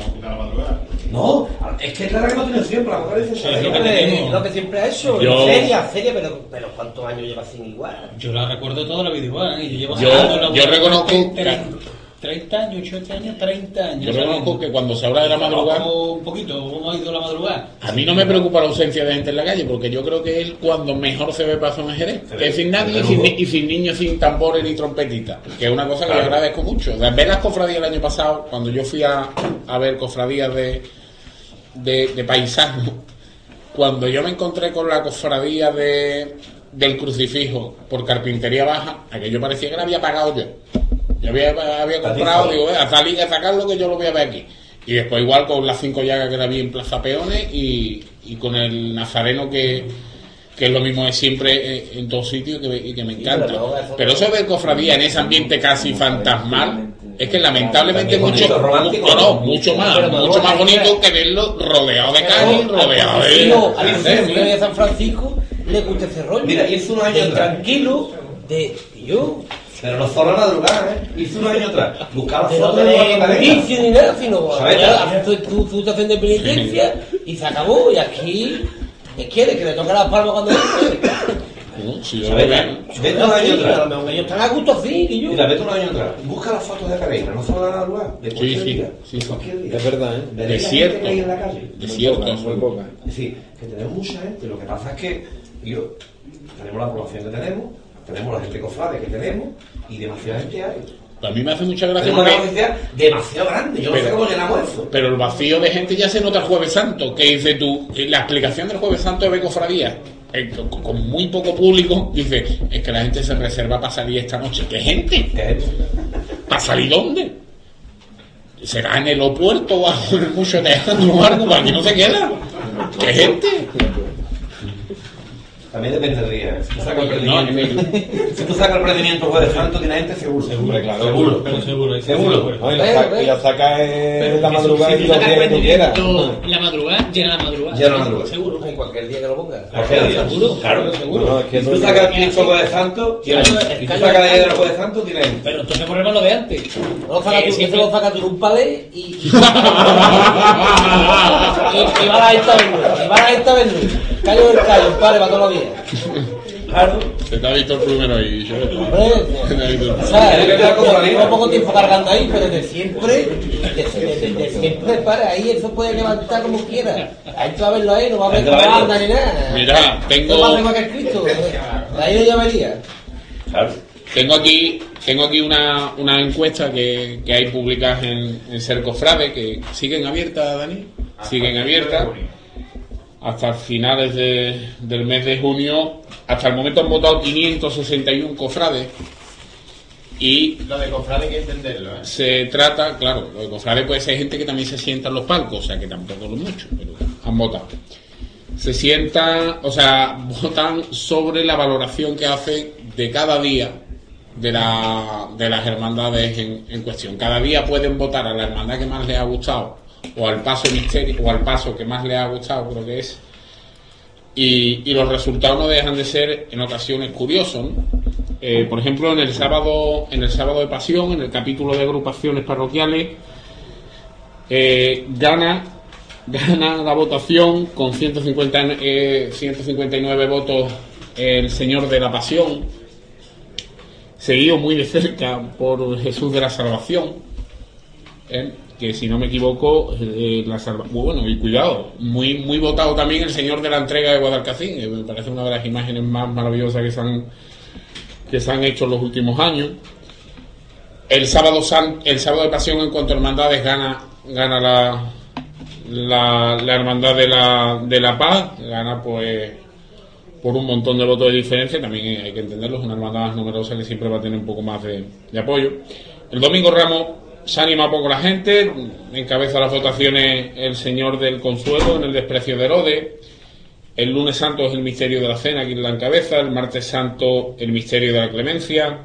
No, es que es la que hemos tenido siempre, la mujer dice Sí, es lo que Es tenemos. lo que siempre ha hecho. Yo- Seria, seria, pero, pero ¿cuántos años lleva sin igual? Yo la recuerdo toda la vida igual, ¿eh? y yo llevo Yo- yo reconozco que- 30 años, 8 años, 30 años. yo reconozco que cuando se habla de la madrugada, Un poquito, ¿cómo ha ido la madrugada? a mí no me preocupa la ausencia de gente en la calle, porque yo creo que es cuando mejor se ve paso en Jerez, que es sin nadie y sin, ni- y sin niños, sin tambores ni trompetitas, que es una cosa que yo agradezco mucho. O sea, ver las cofradías el año pasado, cuando yo fui a, a ver cofradías de, de, de paisanos, [laughs] cuando yo me encontré con la cofradía de, del crucifijo por carpintería baja, aquello parecía que la había pagado yo. Yo había, había comprado, digo, a salir a sacarlo que yo lo voy a ver aquí. Y después igual con las cinco llagas que la vi en Plaza Peones y, y con el nazareno que, que es lo mismo de siempre eh, en todos sitios y que, y que me encanta. pero eso- Pero eso de cofradía en ese ambiente casi fantasmal, es que lamentablemente mucho, mucho más, mucho más bonito que- verlo rodeado de calle, rodeado de... De San Francisco le gusta ese rollo. Mira, hizo un año tranquilo, de y yo. Pero no solo la madrugada, ¿eh? Hizo un año atrás. Buscaba De no fotos de la vicio ni nada, sino ¿Sabes? ya hacer tu, tu, tu estación de penitencia y se acabó. Y aquí, ¿qué quiere? Que le toque las palmas cuando si yo ¿Sabes? Vete un año Sí, atrás. a lo mejor ellos están a gusto así, y yo. Mira, vete un año atrás. Busca las fotos de Pereira, no solo de la madrugada. De cualquier sí, día. sí, de sí. cualquier día. Es verdad, ¿eh? La Desierto. que hay en la calle. Desierto. Muy poca. Es decir, que tenemos mucha gente. Lo que pasa es que yo, tenemos la población que tenemos, tenemos la gente cofrade que tenemos y demasiada gente hay. A mí me hace mucha gracia una demasiado grande. Yo no sé Pero- cómo llenamos eso. Pero el vacío de gente ya se nota el Jueves Santo, que dice tú, la explicación del Jueves Santo de Becofradía, eh, con, muy poco público, dice, es que la gente se reserva para salir esta noche. ¿Qué gente? ¿Para salir dónde? ¿Será en el aeropuerto o en el mucho teatro o algo? ¿Para que no se queda? ¿Qué gente? También depende del día. Si tú sacas el No, prendimiento, [laughs] si tú sacas el prendimiento jueves santo, tiene gente seguro. Hombre, claro. Seguro. Pero seguro, Seguro. No, y la, Pero, saca, pero- y la saca en la madrugada si- y los sacas días que tú quieras. La madrugada, llega la madrugada. Llega la madrugada. Seguro. En cualquier día que lo pongas. Cualquier día. Seguro. Claro. Seguro. No, es que Si tú sacas el Cristo jueves santo, tiene Si tú sacas la idea del jueves santo, tiene gente. Pero entonces ponemos lo de antes. Sacas eso lo sacas tú en un palé y. y, va a la esta vez. Y va a la esta vez. Callo del callo, un palé para todos los días. Claro. Se te ha visto el primero ahí, yo. O sea, llevo poco tiempo cargando ahí, pero de siempre, de, de- de- de siempre, para ahí, eso puede levantar como quiera. Ahí tú vas a verlo ahí, no va a ver banda ni nada. Mira, tengo- No va a ver más que Cristo. Ahí lo llamaría. Claro. Tengo aquí, tengo aquí una, una encuesta que, que hay publicadas en, en Cercofrade, que siguen abiertas, Dani. Siguen abiertas. Hasta finales de- del mes de junio. Hasta el momento han votado 561 cofrades. Y Lo de cofrade hay que entenderlo, ¿eh? se trata, claro, lo de cofrades puede ser gente que también se sienta en los palcos, o sea que tampoco lo mucho, pero han votado. Se sientan, o sea, votan sobre la valoración que hacen de cada día de, la, de las hermandades en, en cuestión. Cada día pueden votar a la hermandad que más les ha gustado, o al paso misterio, o al paso que más les ha gustado, creo que es. Y, los resultados no dejan de ser en ocasiones curiosos. Eh, por ejemplo, en el sábado, en el sábado de Pasión, en el capítulo de agrupaciones parroquiales, eh, gana, [laughs] gana la votación con 150, eh, 159 votos el Señor de la Pasión, seguido muy de cerca por Jesús de la Salvación, ¿eh? que si no me equivoco, eh, la salva- bueno, y cuidado, muy, muy votado también el Señor de la Entrega de Guadalcacín, que me parece una de las imágenes más maravillosas que se han, que se han hecho en los últimos años. El sábado, san- el sábado de pasión en cuanto a hermandades gana, gana la, la, hermandad de la, de la paz, gana pues por un montón de votos de diferencia, también hay que entenderlo, es una hermandad más numerosa que siempre va a tener un poco más de, de apoyo. El domingo Ramos se anima poco la gente, encabeza las votaciones el señor del consuelo en el desprecio de Herodes. El lunes santo es el misterio de la cena, quien la encabeza. El martes santo, el misterio de la clemencia.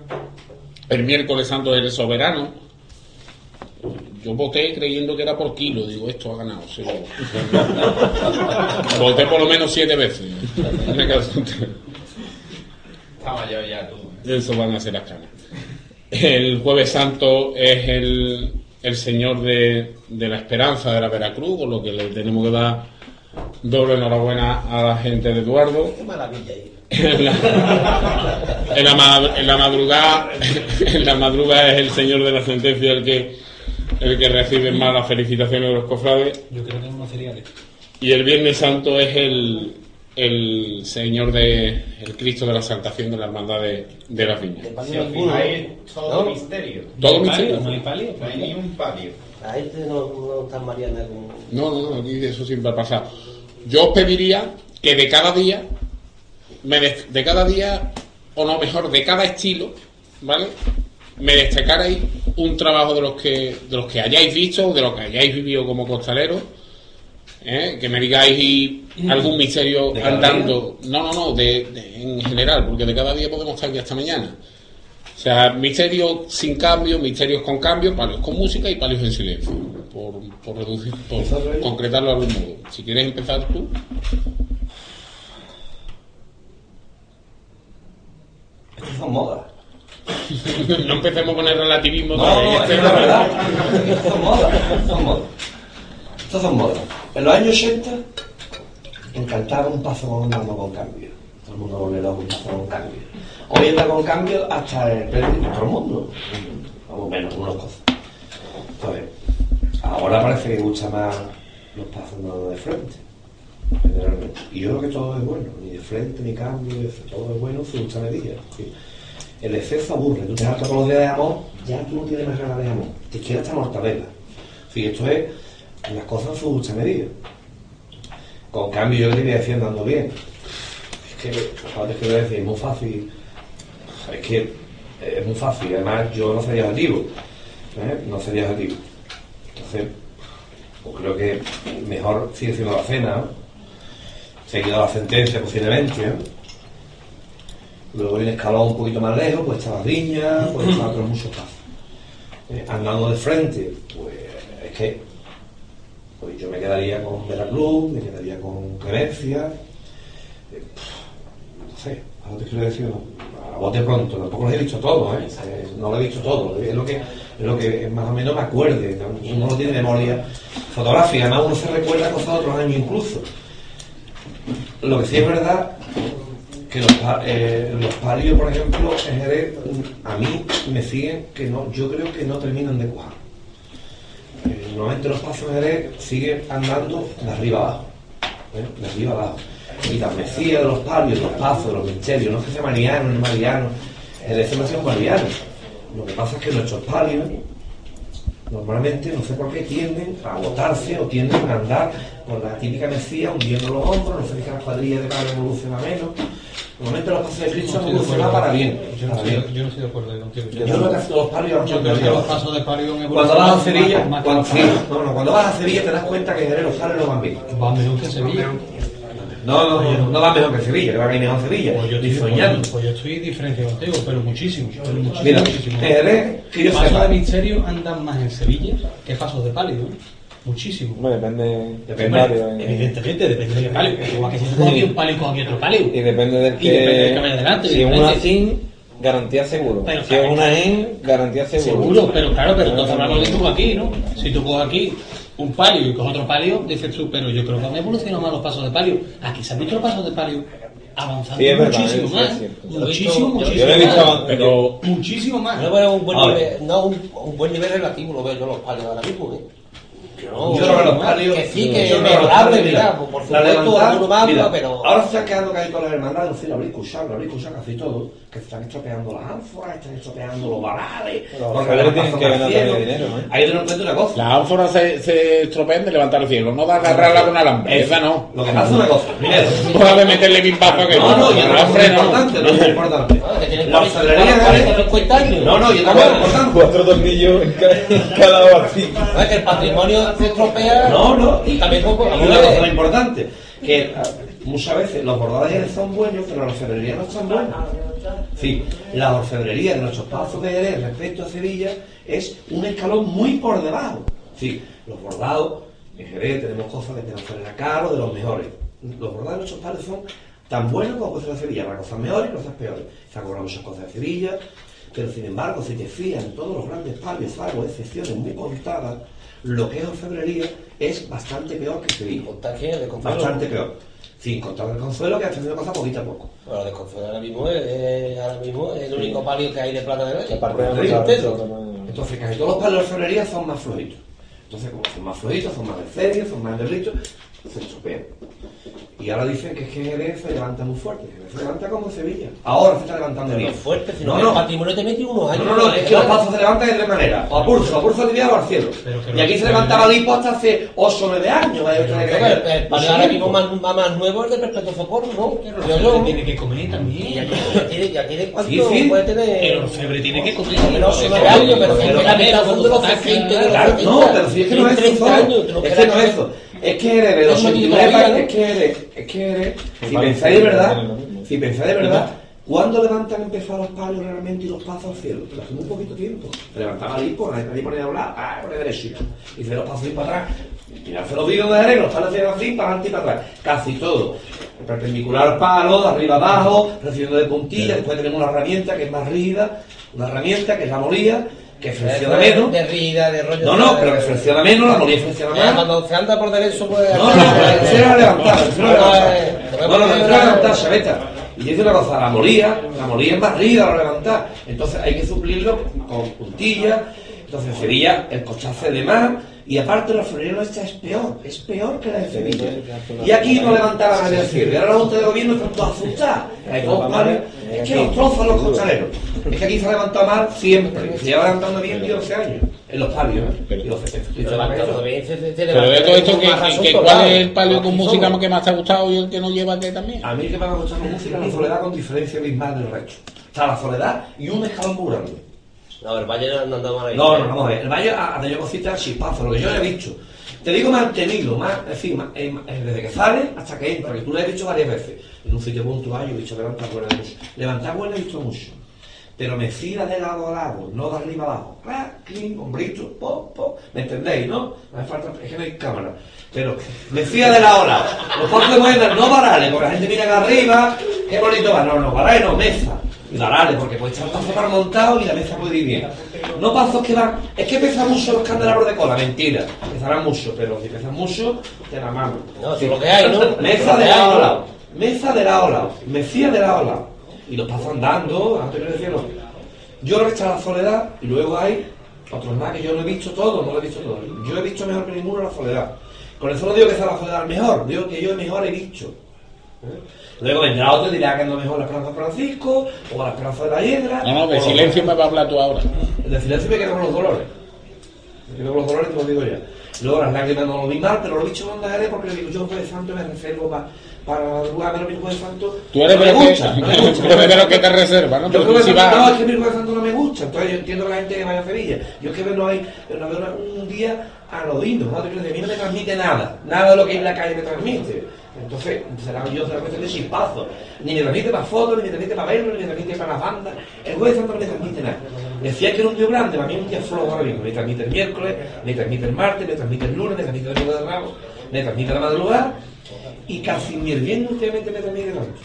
El miércoles santo es el soberano. Yo voté creyendo que era por kilo. Digo, esto ha ganado, seguro. [laughs] voté por lo menos siete veces. [laughs] Ya tú. Eso van a ser las canas. El jueves santo es el, el señor de, de la esperanza de la Veracruz, con lo que le tenemos que dar doble enhorabuena a la gente de Eduardo. Qué maravilla ahí. En la, en la en la madrugada en la madrugada es el señor de la sentencia el que el que recibe más las felicitaciones de los cofrades Yo creo que es unos cereales. y el viernes santo es el el señor de el Cristo de la Saltación de la hermandad de, de las viñas De Si todo ¿No? misterio. todo ¿No hay misterio palio? ¿No hay palio? No hay ni un palio. La gente no, no está mariana como. No, no, no, aquí eso siempre ha pasado. Yo os pediría que de cada día, me des- de cada día, o no, mejor, de cada estilo, ¿vale? Me destacarais un trabajo de los que de los que hayáis visto, o de los que hayáis vivido como costaleros, ¿eh? que me digáis y algún misterio ¿De cada andando. No, no, no, de, de- en general, porque de cada día podemos estar aquí hasta mañana. O sea, misterios sin cambio, misterios con cambio, palios con música y palios en silencio. Por, por reducir, por concretarlo de algún modo. Si quieres empezar tú. Estas son modas. [laughs] no empecemos con el relativismo. No, no, es verdad. Son modas. Son modas. Son modas. En los años 80 encantaba un paso con andando con cambio. Todo el mundo volvió loco un paso con cambio. Hoy anda con cambio hasta el todo el mundo. Vamos menos, unas cosas. Entonces, ahora parece que gusta más los pasos de frente. Generalmente. Y yo creo que todo es bueno. Ni de frente, ni cambio, todo es bueno, se gusta medida. El exceso aburre. Tú te hartas todos los días de jamón, ya tú no tienes más ganas de jamón. Te quieres esta mortadela. Esto es las cosas en su justa medida. Con cambio, yo que te voy a decir andando bien. Es que, ¿sabes qué quiero decir? Es muy fácil. Es que es muy fácil. Además, yo no sería objetivo. ¿eh? No sería objetivo. Entonces, pues creo que mejor sigue siendo la cena, ¿no? seguido la sentencia posiblemente. Luego un escalón un poquito más lejos, pues está la viña, pues está otros muchos pasos. Eh, andando de frente, pues es que pues yo me quedaría con Veracruz, me quedaría con Clemencia. eh, no sé, ¿a te quiero decir? A bote pronto, tampoco los he visto todos, ¿eh? No lo he visto todo, es lo que, es lo que más o menos me acuerde, uno no tiene memoria fotográfica, además uno se recuerda cosas de otros años incluso. Lo que sí es verdad que los, eh, palios, por ejemplo, en a mí me siguen que no, yo creo que no terminan de cuajar. Normalmente los pasos de Jerez siguen andando de arriba abajo. ¿eh? De arriba abajo. Y las mesías de los palios, los pasos, los misterios, no es que sea mariano ni mariano, me hace un mariano. Lo que pasa es que nuestros palios normalmente, no sé por qué, tienden a agotarse o tienden a andar por la típica mesía hundiendo los hombros, no sé si que las cuadrillas de palo evoluciona menos. Normalmente los pasos de Cristo han evolucionado para bien. Yo no, estoy, bien. yo no estoy de acuerdo contigo. Yo creo que los palios Yo creo que los pasos de palio han Cuando vas a Sevilla, más- cuando, no, no, vas a Sevilla te das cuenta que los palios no van bien. Va mejor que Sevilla. No, no, no, no va mejor que Sevilla, que va a ir mejor Sevilla. Pues yo, estoy, soñando. pues, yo estoy diferente contigo, pero muchísimo. Pero muchísimo, Mira, muchísimo. en Jerez, que yo pasos sepa. de misterio andan más en Sevilla que pasos de palio. ¿eh? Muchísimo. Bueno, depende Depende. del barrio, eh. Evidentemente, depende de qué palio. Igual que si tú coges un palio y coges otro palio. Y depende del Y depende del que vaya que. delante, Si es una sin, garantía seguro. Pero si es una en, garantía seguro. Seguro, pero claro, pero entonces hablamos de tú aquí, ¿no? Si tú coges aquí un palio y coges otro palio, dices tú, pero yo creo que han evolucionado más los pasos de palio. Aquí se han visto los pasos de palio avanzando Sí, verdad, muchísimo más. muchísimo, Yo- muchísimo Yo lo he visto. Pero Muchísimo más. No un buen nivel, no, un, un buen nivel relativo lo veo yo los palios ahora mismo, ¿eh? No, Yo que sí, que yo es palios, mira, por la supuesto, alguno mira, pero- Ahora se están quedando casi todas las hermandades, sí, lo habréis escuchado, lo habréis escuchado casi todo, que se están estropeando las ánforas, están estropeando los varales. Los porque tienen que ganar también dinero, ¿eh? Tener en cuenta una cosa. las ánforas se, se estropean de levantar el cielo, no de agarrarla con alambre, esa no. Lo que pasa es una cosa, primero. [laughs] No de meterle pimpazo que No, no, no. importante, no es importante. Ah, que tienen La 40, hostelería 40, 50 años. No, no, y otra cosa importante. Cuatro tornillos en cada. No, es que el patrimonio se estropea. No, no, y también una cosa importante, que ah, muchas veces los bordados de Jerez son buenos, pero la orfebrería no son buenos. Sí, la orfebrería de nuestros pasos de Jerez respecto a Sevilla es un escalón muy por debajo. Sí, los bordados, en Jerez tenemos cosas de Pedazolera caro, de los mejores. Los bordados de nuestros palos son tan buenos como cosas de Sevilla, para cosas mejores y cosas peores. Se han cobrado muchas cosas de Sevilla, pero sin embargo, si te fías en todos los grandes palios, salvo excepciones muy contadas, lo que es orfebrería es bastante peor que Sevilla. ¿De? Bastante peor. Sin contar el consuelo que ha tenido cosas poquito a poco. Bueno, de Consuelo ahora mismo es, es- ahora mismo es el único palio que hay de plata de Bello. Aparte de Por no eso, saber, eso. pero no- Entonces, casi todos los palos de orfebrería son más flojitos. Entonces, como son más flojitos, son más de serie, son más enderlitos, se estropean. Y ahora dicen que es que Jerez se levanta muy fuerte. Jerez se levanta como Sevilla. Ahora se está levantando bien. no fuerte, sino No, no. el patrimonio te mete unos No, años. no, no, es que los pasos se levantan de tres maneras. O a pulso, a pulso aliviado o al cielo. Y no- aquí se levantaba Lipo hasta hace 8 o 9 años. vaya usted a Creo creer. que el, el palio Ocho ahora mismo más, más, nuevo es el de Perpetuo Socorro, ¿no? El Yo, orfebre tiene que comer Y también. ya tiene, ya tiene cuánto puede El tener. orfebre tiene que comer. Pero nueve años, pero si es que la mitad son de los 60 de los Claro, no, 70. pero si es que no es eso. 30 años, solo. te lo Es que no es eso. Es que eres de los Eso no tiene 89 todavía, ¿no? es que eres, es que eres, si pensáis de verdad, si pensáis de verdad, ¿cuándo levantan empezar los palos realmente y los pasos al cielo? Pero hace muy poquito tiempo. Se levantaba Lipo, nadie nadie ponía a hablar, ah, pone derechito. Y se los pasos y para atrás. Mirarse los vídeos de Jerez, los palos hacían así, para adelante y para atrás. Casi todo. Perpendicular al palo, de arriba abajo, recibiendo de puntilla, después tenemos una herramienta que es más rígida, una herramienta que es la molía, que flexiona menos. De rida, de rollo. No, no, de- pero que flexiona menos, la molía flexiona Ya, más. Cuando se anda por derecho, pues. No, no, no, me refiero a levantar, me refiero a levantar. Eh, No, no, me refiero a levantar, Sabeta. Y dice una cosa, la molía, la molía es más rígida para levantar. Entonces hay que suplirlo con puntillas. Entonces en Sevilla el cochazo de más, Y aparte la florero esta es peor, es peor que la de Sevilla. Y aquí no levantaba nadie el cielo. Y ahora la Junta de Gobierno están todos asustados. Es que los trozos los costaleros. Es que aquí se ha levantado mal siempre. Se lleva levantando bien 11 años. En los palios, ¿eh? Los Pero de todo esto, que, ¿cuál es el palio con música que más te ha gustado y el que no lleva que también? A mí que me va a gustar la música la soledad con diferencia abismal del resto. Sea, la soledad y un escalón muy grande. No, el Valle no anda mal. No, no, vamos a ver. El Valle a, a de yo cosita chispazo, lo que yo le he visto. Te digo mantenido, más, en fin, más, eh, desde que sale hasta que entra, que tú lo has visto varias veces. En un sitio puntual yo he visto levantar buenas mucho. Levantar buenas he visto mucho. Pero me fila de lado a lado, no de arriba abajo. Ra, clean, hombrito, po, po. ¿Me entendéis, no? No hace falta, es que no hay cámara. Pero me fila de lado a lado. Los de mueven, no varales, porque la gente mira acá arriba, qué bonito va. No, no, varales no, mesa. Y varales, porque puede echar paso para montado y la mesa puede ir bien. No pasos que van. Es que pesan mucho los candelabros de cola, mentira. Pesarán mucho, pero si pesan mucho, te la mano. No, es lo que hay, ¿no? [laughs] Mesa de lado a lado. Mesa de lado a lado. Mesía de lado a lado. Y los paso andando, antes que decirlo. Yo creo que está la soledad y luego hay otros más que yo no he visto todo, no lo he visto todo. Yo he visto mejor que ninguno la soledad. Con eso no digo que sea la soledad mejor, digo que yo mejor he visto. ¿Eh? Luego vendrá otro y dirá que ando mejor la Esperanza Francisco o la Esperanza de la Hiedra. No, no, de silencio me va a hablar tú ahora. de silencio me quedo con los dolores. Me quedo con los dolores, te lo digo ya. Luego las lágrimas no lo vi mal, pero lo vi no andaré porque le digo, yo jueves santo me reservo pa- para lugar, pero mi jueves santo Tú eres no me los que, gusta, no me [laughs] tú gusta. eres que te reserva, ¿no? Yo creo sí no, es que mi jueves santo no me gusta, entonces yo entiendo que la gente que vaya a Sevilla. Yo es que no hay, no veo un día anodino, ¿no? A mí no me transmite nada, nada de lo que en la calle me transmite. Entonces, será yo será cuestión de chispazo. Ni me transmite para fotos, ni me transmite para verlo, ni me transmite para las bandas. El jueves santo no me transmite nada. Decía que era un día grande, para mí un día flojo ahora mismo. Me transmite el miércoles, me transmite el martes, me transmite el lunes, me transmite el domingo de Ramos, me transmite la madrugada y casi ni el viernes últimamente me transmite tanto.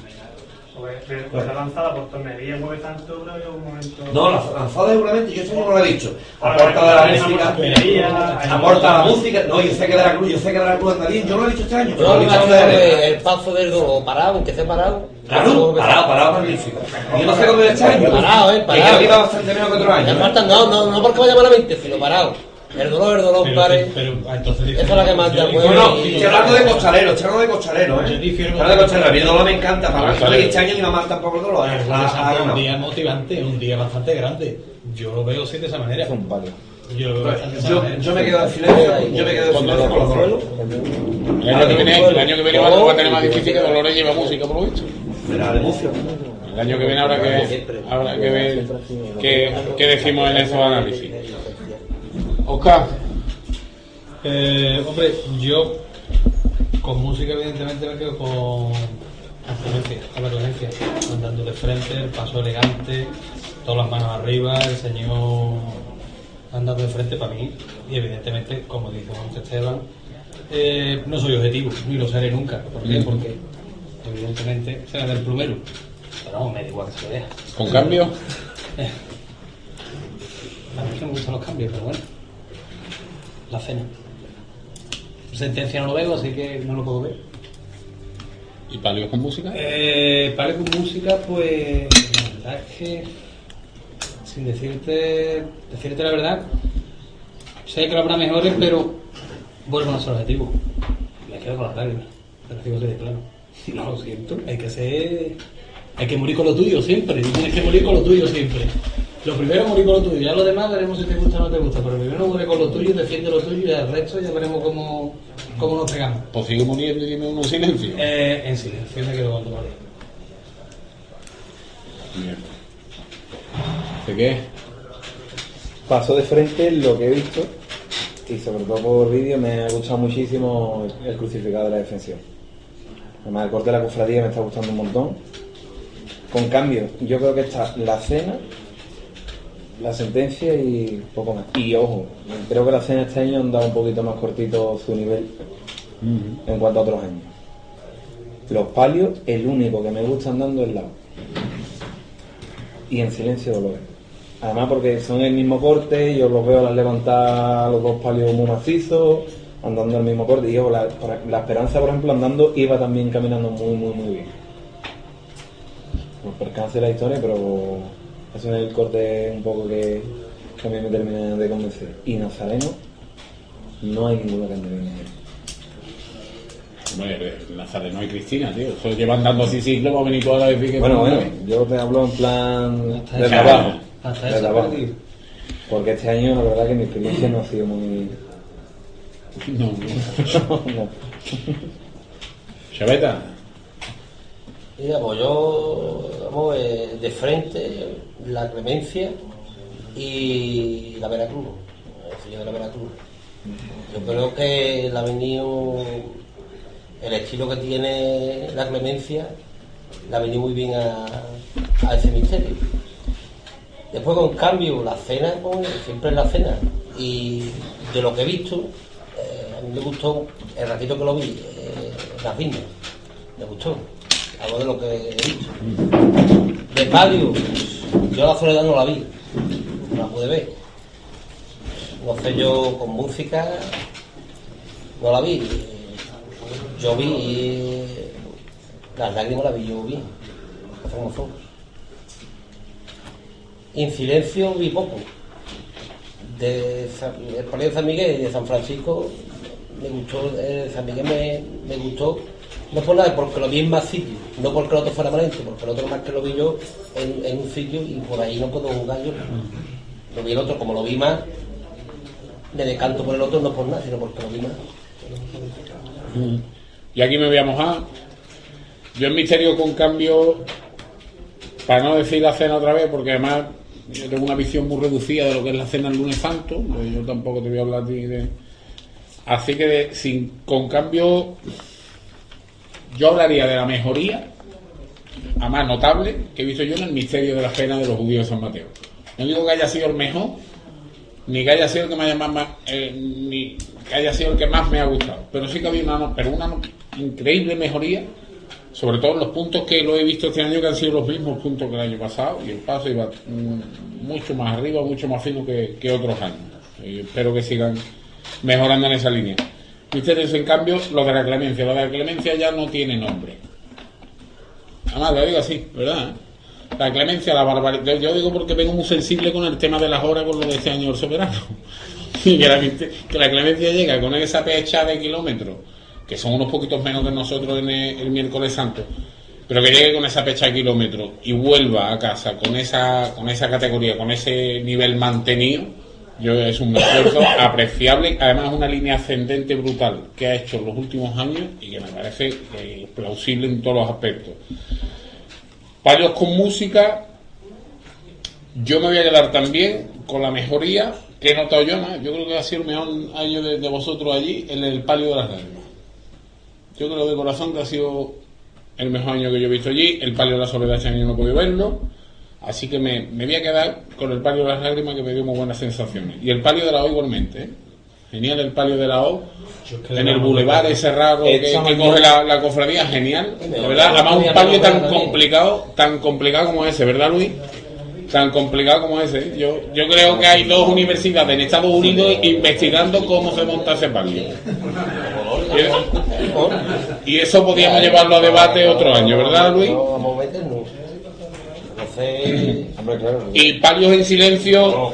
Pues la lanzada por tornería mueve tanto, un momento. No, la lanzada seguramente, yo eso no lo he dicho. Aporta de la una música, aporta la música. No, yo sé que de la cruz, yo sé que de la cruz anda bien. Yo no lo he dicho este año, pero Yo lo he me dicho imagino antes. que el paso del dolor parado, aunque esté parado. Claro, parado, parado, magnífico. Yo no sé cómo es este año. Parado, eh, Que parado. creo que iba bastante menos que otro año. faltan, no, no, no porque vaya malamente, sino parado. El dolor, el dolor, pare. pero, ah, entonces Esa es la que más te yo- mueve. Bueno, y- estoy hablando de costalero, estoy hablando de costalero, Yo ¿eh? difiero Estoy hablando de costalero. A mí el dolor me encanta, para Costalero. este año ni va mal tampoco el dolor. ¿eh? Ah, ah, es un día motivante, un día bastante grande. Yo lo veo sí de esa manera. Es un palio. Yo esa Yo, yo me quedo en silencio, yo me quedo en silencio con los dolores. El año que viene, el año que viene va a tener más difícil que Dolores lleva música, por lo visto. Será de emoción. El año que viene habrá que, habrá que ver qué, qué decimos en esos análisis. Oscar, Eh, hombre, yo con música evidentemente me quedo con la urgencia, andando de frente, el paso elegante, todas las manos arriba, el señor andando de frente para mí y evidentemente, como dice Monte Esteban, eh, no soy objetivo, ni lo seré nunca. ¿Por qué? Porque evidentemente será del plumero. Pero vamos, me da igual que se vea. con cambio, [laughs] A mí es que me gustan los cambios, pero bueno. La cena. Sentencia no lo veo, así que no lo puedo ver. ¿y palio con música? Eh, para con música, pues la verdad es que, sin decirte, decirte la verdad, sé que lo habrá mejores, pero vuelvo a nuestro objetivo. Me quedo con las lágrimas, pero digo de plano. [laughs] No lo siento, hay que ser, hay que morir con lo tuyo siempre, tienes que morir con lo tuyo siempre. Lo primero morir con lo tuyo, ya lo demás veremos si te gusta o no te gusta, pero primero muere con lo tuyo, defiende lo tuyo y el resto ya veremos cómo, cómo nos pegamos. Pues sigue muriendo y dime uno en silencio. Eh, en silencio me quedo con tu madre. Bien. ¿De qué? Paso de frente lo que he visto y sobre todo por vídeo me ha gustado muchísimo el, el crucificado de la defensión. Además el corte de la cofradía me está gustando un montón. Con cambio, yo creo que está la cena, la sentencia y poco más. Y ojo, creo que la cena este año han dado un poquito más cortito su nivel en cuanto a otros años. Los palios, el único que me gusta andando es lado. Y en silencio dolores. Además porque son el mismo corte, yo los veo las levantar los dos palios muy macizos, andando el mismo corte. Y yo, la, la esperanza, por ejemplo, andando, iba también caminando muy, muy, muy bien. Por percance de la historia, pero eso es el corte un poco que, que a mí me termina de convencer. Y Nazareno, No hay ninguna candelería. Hombre, Nazareno y Cristina, tío. Eso llevan dando así siglos, va a venir toda la vez que... Bueno, bueno, yo te hablo en plan Hasta de trabajo. hasta de trabajo. perdido. Porque este año la verdad que mi experiencia no ha sido muy... [laughs] No, no. [laughs] no. Chaveta, Pues yo, vamos, eh, de frente, la Clemencia y la Veracruz, el sello de la Veracruz. Yo creo que ha venido el estilo que tiene la Clemencia, le ha venido muy bien a, a ese misterio. Después, con cambio, la cena, pues, siempre es la cena. Y de lo que he visto, eh, a mí me gustó, el ratito que lo vi, eh, las viñas, me gustó. Algo de lo que he visto. De palio, yo la soledad no la vi, no la pude ver. Sé yo con música, no la vi. Yo vi las lágrimas la vi yo bien, como son. En silencio vi poco. De el palio de San Miguel y de San Francisco me gustó, el San Miguel me, me gustó, no por nada, porque lo vi en más sitios, no porque el otro fuera malento, porque el otro más que lo vi yo en, en un sitio y por ahí no puedo jugar yo. Lo vi el otro, como lo vi más, me decanto por el otro no por nada, sino porque lo vi más. y aquí me voy a mojar. Yo en Misterio con cambio, para no decir la cena otra vez, porque además yo tengo una visión muy reducida de lo que es la cena el lunes santo, pues yo tampoco te voy a hablar de... Así que sin, con cambio, yo hablaría de la mejoría, a más notable, que he visto yo en el misterio de la cena de los judíos de San Mateo. No digo que haya sido el mejor, ni que haya sido el que me haya más, más- eh, ni que haya sido el que más me ha gustado, pero sí que había una, pero una increíble mejoría, sobre todo en los puntos que lo he visto este año que han sido los mismos puntos que el año pasado y el paso iba mm, mucho más arriba, mucho más fino que, que otros años. Y espero que sigan mejorando en esa línea. Ustedes, en cambio, lo de la clemencia, lo de la clemencia ya no tiene nombre. Además, lo digo así, ¿verdad? La clemencia, la barbaridad. Yo digo porque vengo muy sensible con el tema de las horas con lo de este año del soberano. [laughs] Y que la, que la clemencia llega con esa pecha de kilómetros, que son unos poquitos menos que nosotros en el, el miércoles santo, pero que llegue con esa pecha de kilómetros y vuelva a casa con esa, con esa categoría, con ese nivel mantenido, yo es un esfuerzo [coughs] apreciable, además una línea ascendente brutal que ha hecho en los últimos años y que me parece eh, plausible en todos los aspectos. Palios con música, yo me voy a quedar también con la mejoría que he notado yo, ¿no? yo creo que ha sido el mejor año de, vosotros allí en el palio de las lágrimas. Yo creo de corazón que ha sido el mejor año que yo he visto allí. El palio de la soledad este año no he podido verlo. Así que me, me voy a quedar con el palio de las lágrimas que me dio muy buenas sensaciones. Y el palio de la O igualmente. ¿eh? Genial el palio de la O. En el bulevar ese raro que, que coge la, la cofradía, genial. De verdad, además un palio tan complicado, tan complicado como ese, ¿verdad Luis? Tan complicado como ese. Yo, yo creo que hay dos universidades en Estados Unidos investigando cómo se monta ese palio. Y, eso podríamos llevarlo a debate otro año, ¿verdad Luis? Y palios en silencio,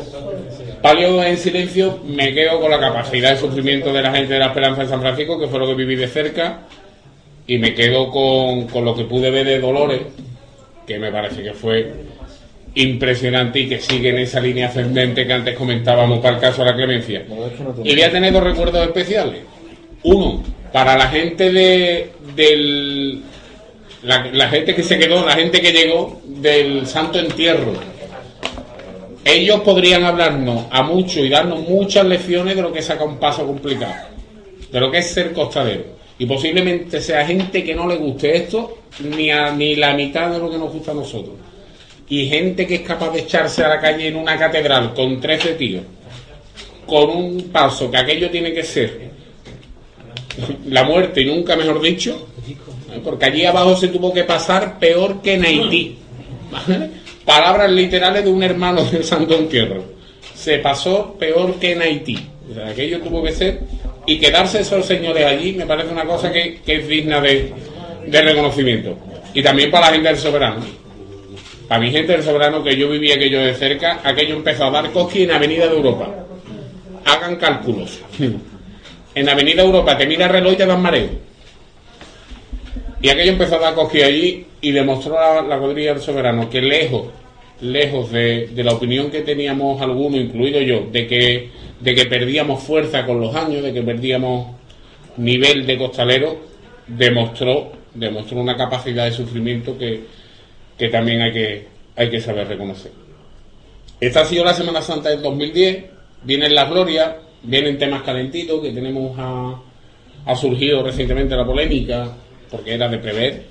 palios en silencio, me quedo con la capacidad de sufrimiento de la gente de la Esperanza de San Francisco, que fue lo que viví de cerca, y me quedo con, con lo que pude ver de Dolores, que me parece que fue impresionante y que sigue en esa línea ascendente que antes comentábamos para el caso de la clemencia. Y voy a tener dos recuerdos especiales. Uno, para la gente de, del. La, gente que se quedó, la gente que llegó del Santo Entierro. Ellos podrían hablarnos a mucho y darnos muchas lecciones de lo que saca un paso complicado, de lo que es ser costadero. Y posiblemente sea gente que no le guste esto ni, a, ni la mitad de lo que nos gusta a nosotros. Y gente que es capaz de echarse a la calle en una catedral con 13 tíos, con un paso que aquello tiene que ser la muerte y nunca mejor dicho. Porque allí abajo se tuvo que pasar peor que en Haití. Palabras literales de un hermano del Santo Entierro. Se pasó peor que en Haití. Aquello tuvo que ser. Y quedarse esos señores allí me parece una cosa que, es digna de, de reconocimiento. Y también para la gente del soberano. Para mi gente del soberano, que yo vivía aquello de cerca, aquello empezó a dar cosquillas en Avenida de Europa. Hagan cálculos. [laughs] en Avenida Europa te mira el reloj y te dan mareo. Y aquello empezó a dar allí y demostró la, la cuadrilla del soberano que lejos, lejos de, de la opinión que teníamos algunos, incluido yo, de que, de que perdíamos fuerza con los años, de que perdíamos nivel de costalero, demostró, demostró una capacidad de sufrimiento que, que también hay que, hay que saber reconocer. Esta ha sido la Semana Santa del 2010, vienen las glorias, vienen temas calentitos que tenemos a, ha surgido recientemente la polémica, porque era de prever,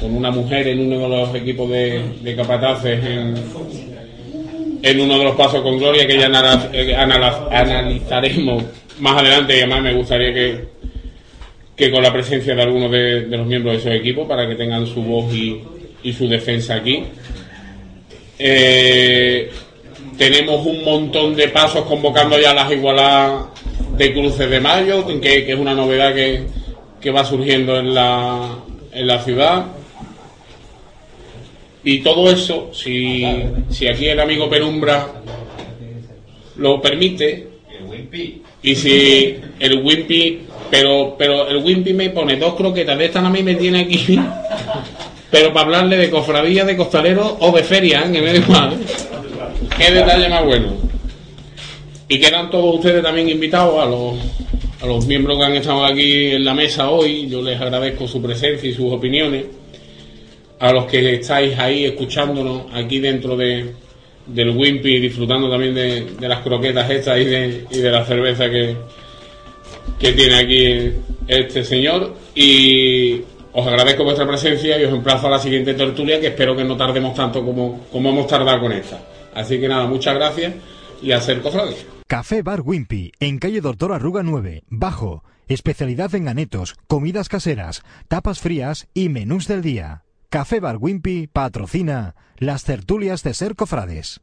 con, una mujer en uno de los equipos de, capataces en, uno de los pasos con gloria que ya eh, analizaremos más adelante y además me gustaría que, que con la presencia de algunos de, los miembros de esos equipos para que tengan su voz y, y su defensa aquí. Eh, tenemos un montón de pasos convocando ya las igualadas de cruces de mayo, que es una novedad que, que va surgiendo en la, en la ciudad. Y todo eso, si, si aquí el amigo Penumbra lo permite, y si el Wimpy, pero, pero el Wimpy me pone dos croquetas de esta a mí me tiene aquí, [laughs] pero para hablarle de cofradía, de costalero o de feria, ¿eh? que me da igual. ¿eh? Qué detalle más bueno. Y quedan todos ustedes también invitados a los, a los miembros que han estado aquí en la mesa hoy. Yo les agradezco su presencia y sus opiniones. A los que estáis ahí escuchándonos aquí dentro de, del Wimpy, disfrutando también de, de las croquetas estas y de, la cerveza que, que tiene aquí este señor. Y os agradezco vuestra presencia y os emplazo a la siguiente tertulia que espero que no tardemos tanto como, como hemos tardado con esta. Así que nada, muchas gracias y a ser cofrades. Café Bar Wimpy, en calle Doctor Arruga 9, Bajo. Especialidad en anetos, comidas caseras, tapas frías y menús del día. Café Bar Wimpy patrocina las tertulias de Ser Cofrades.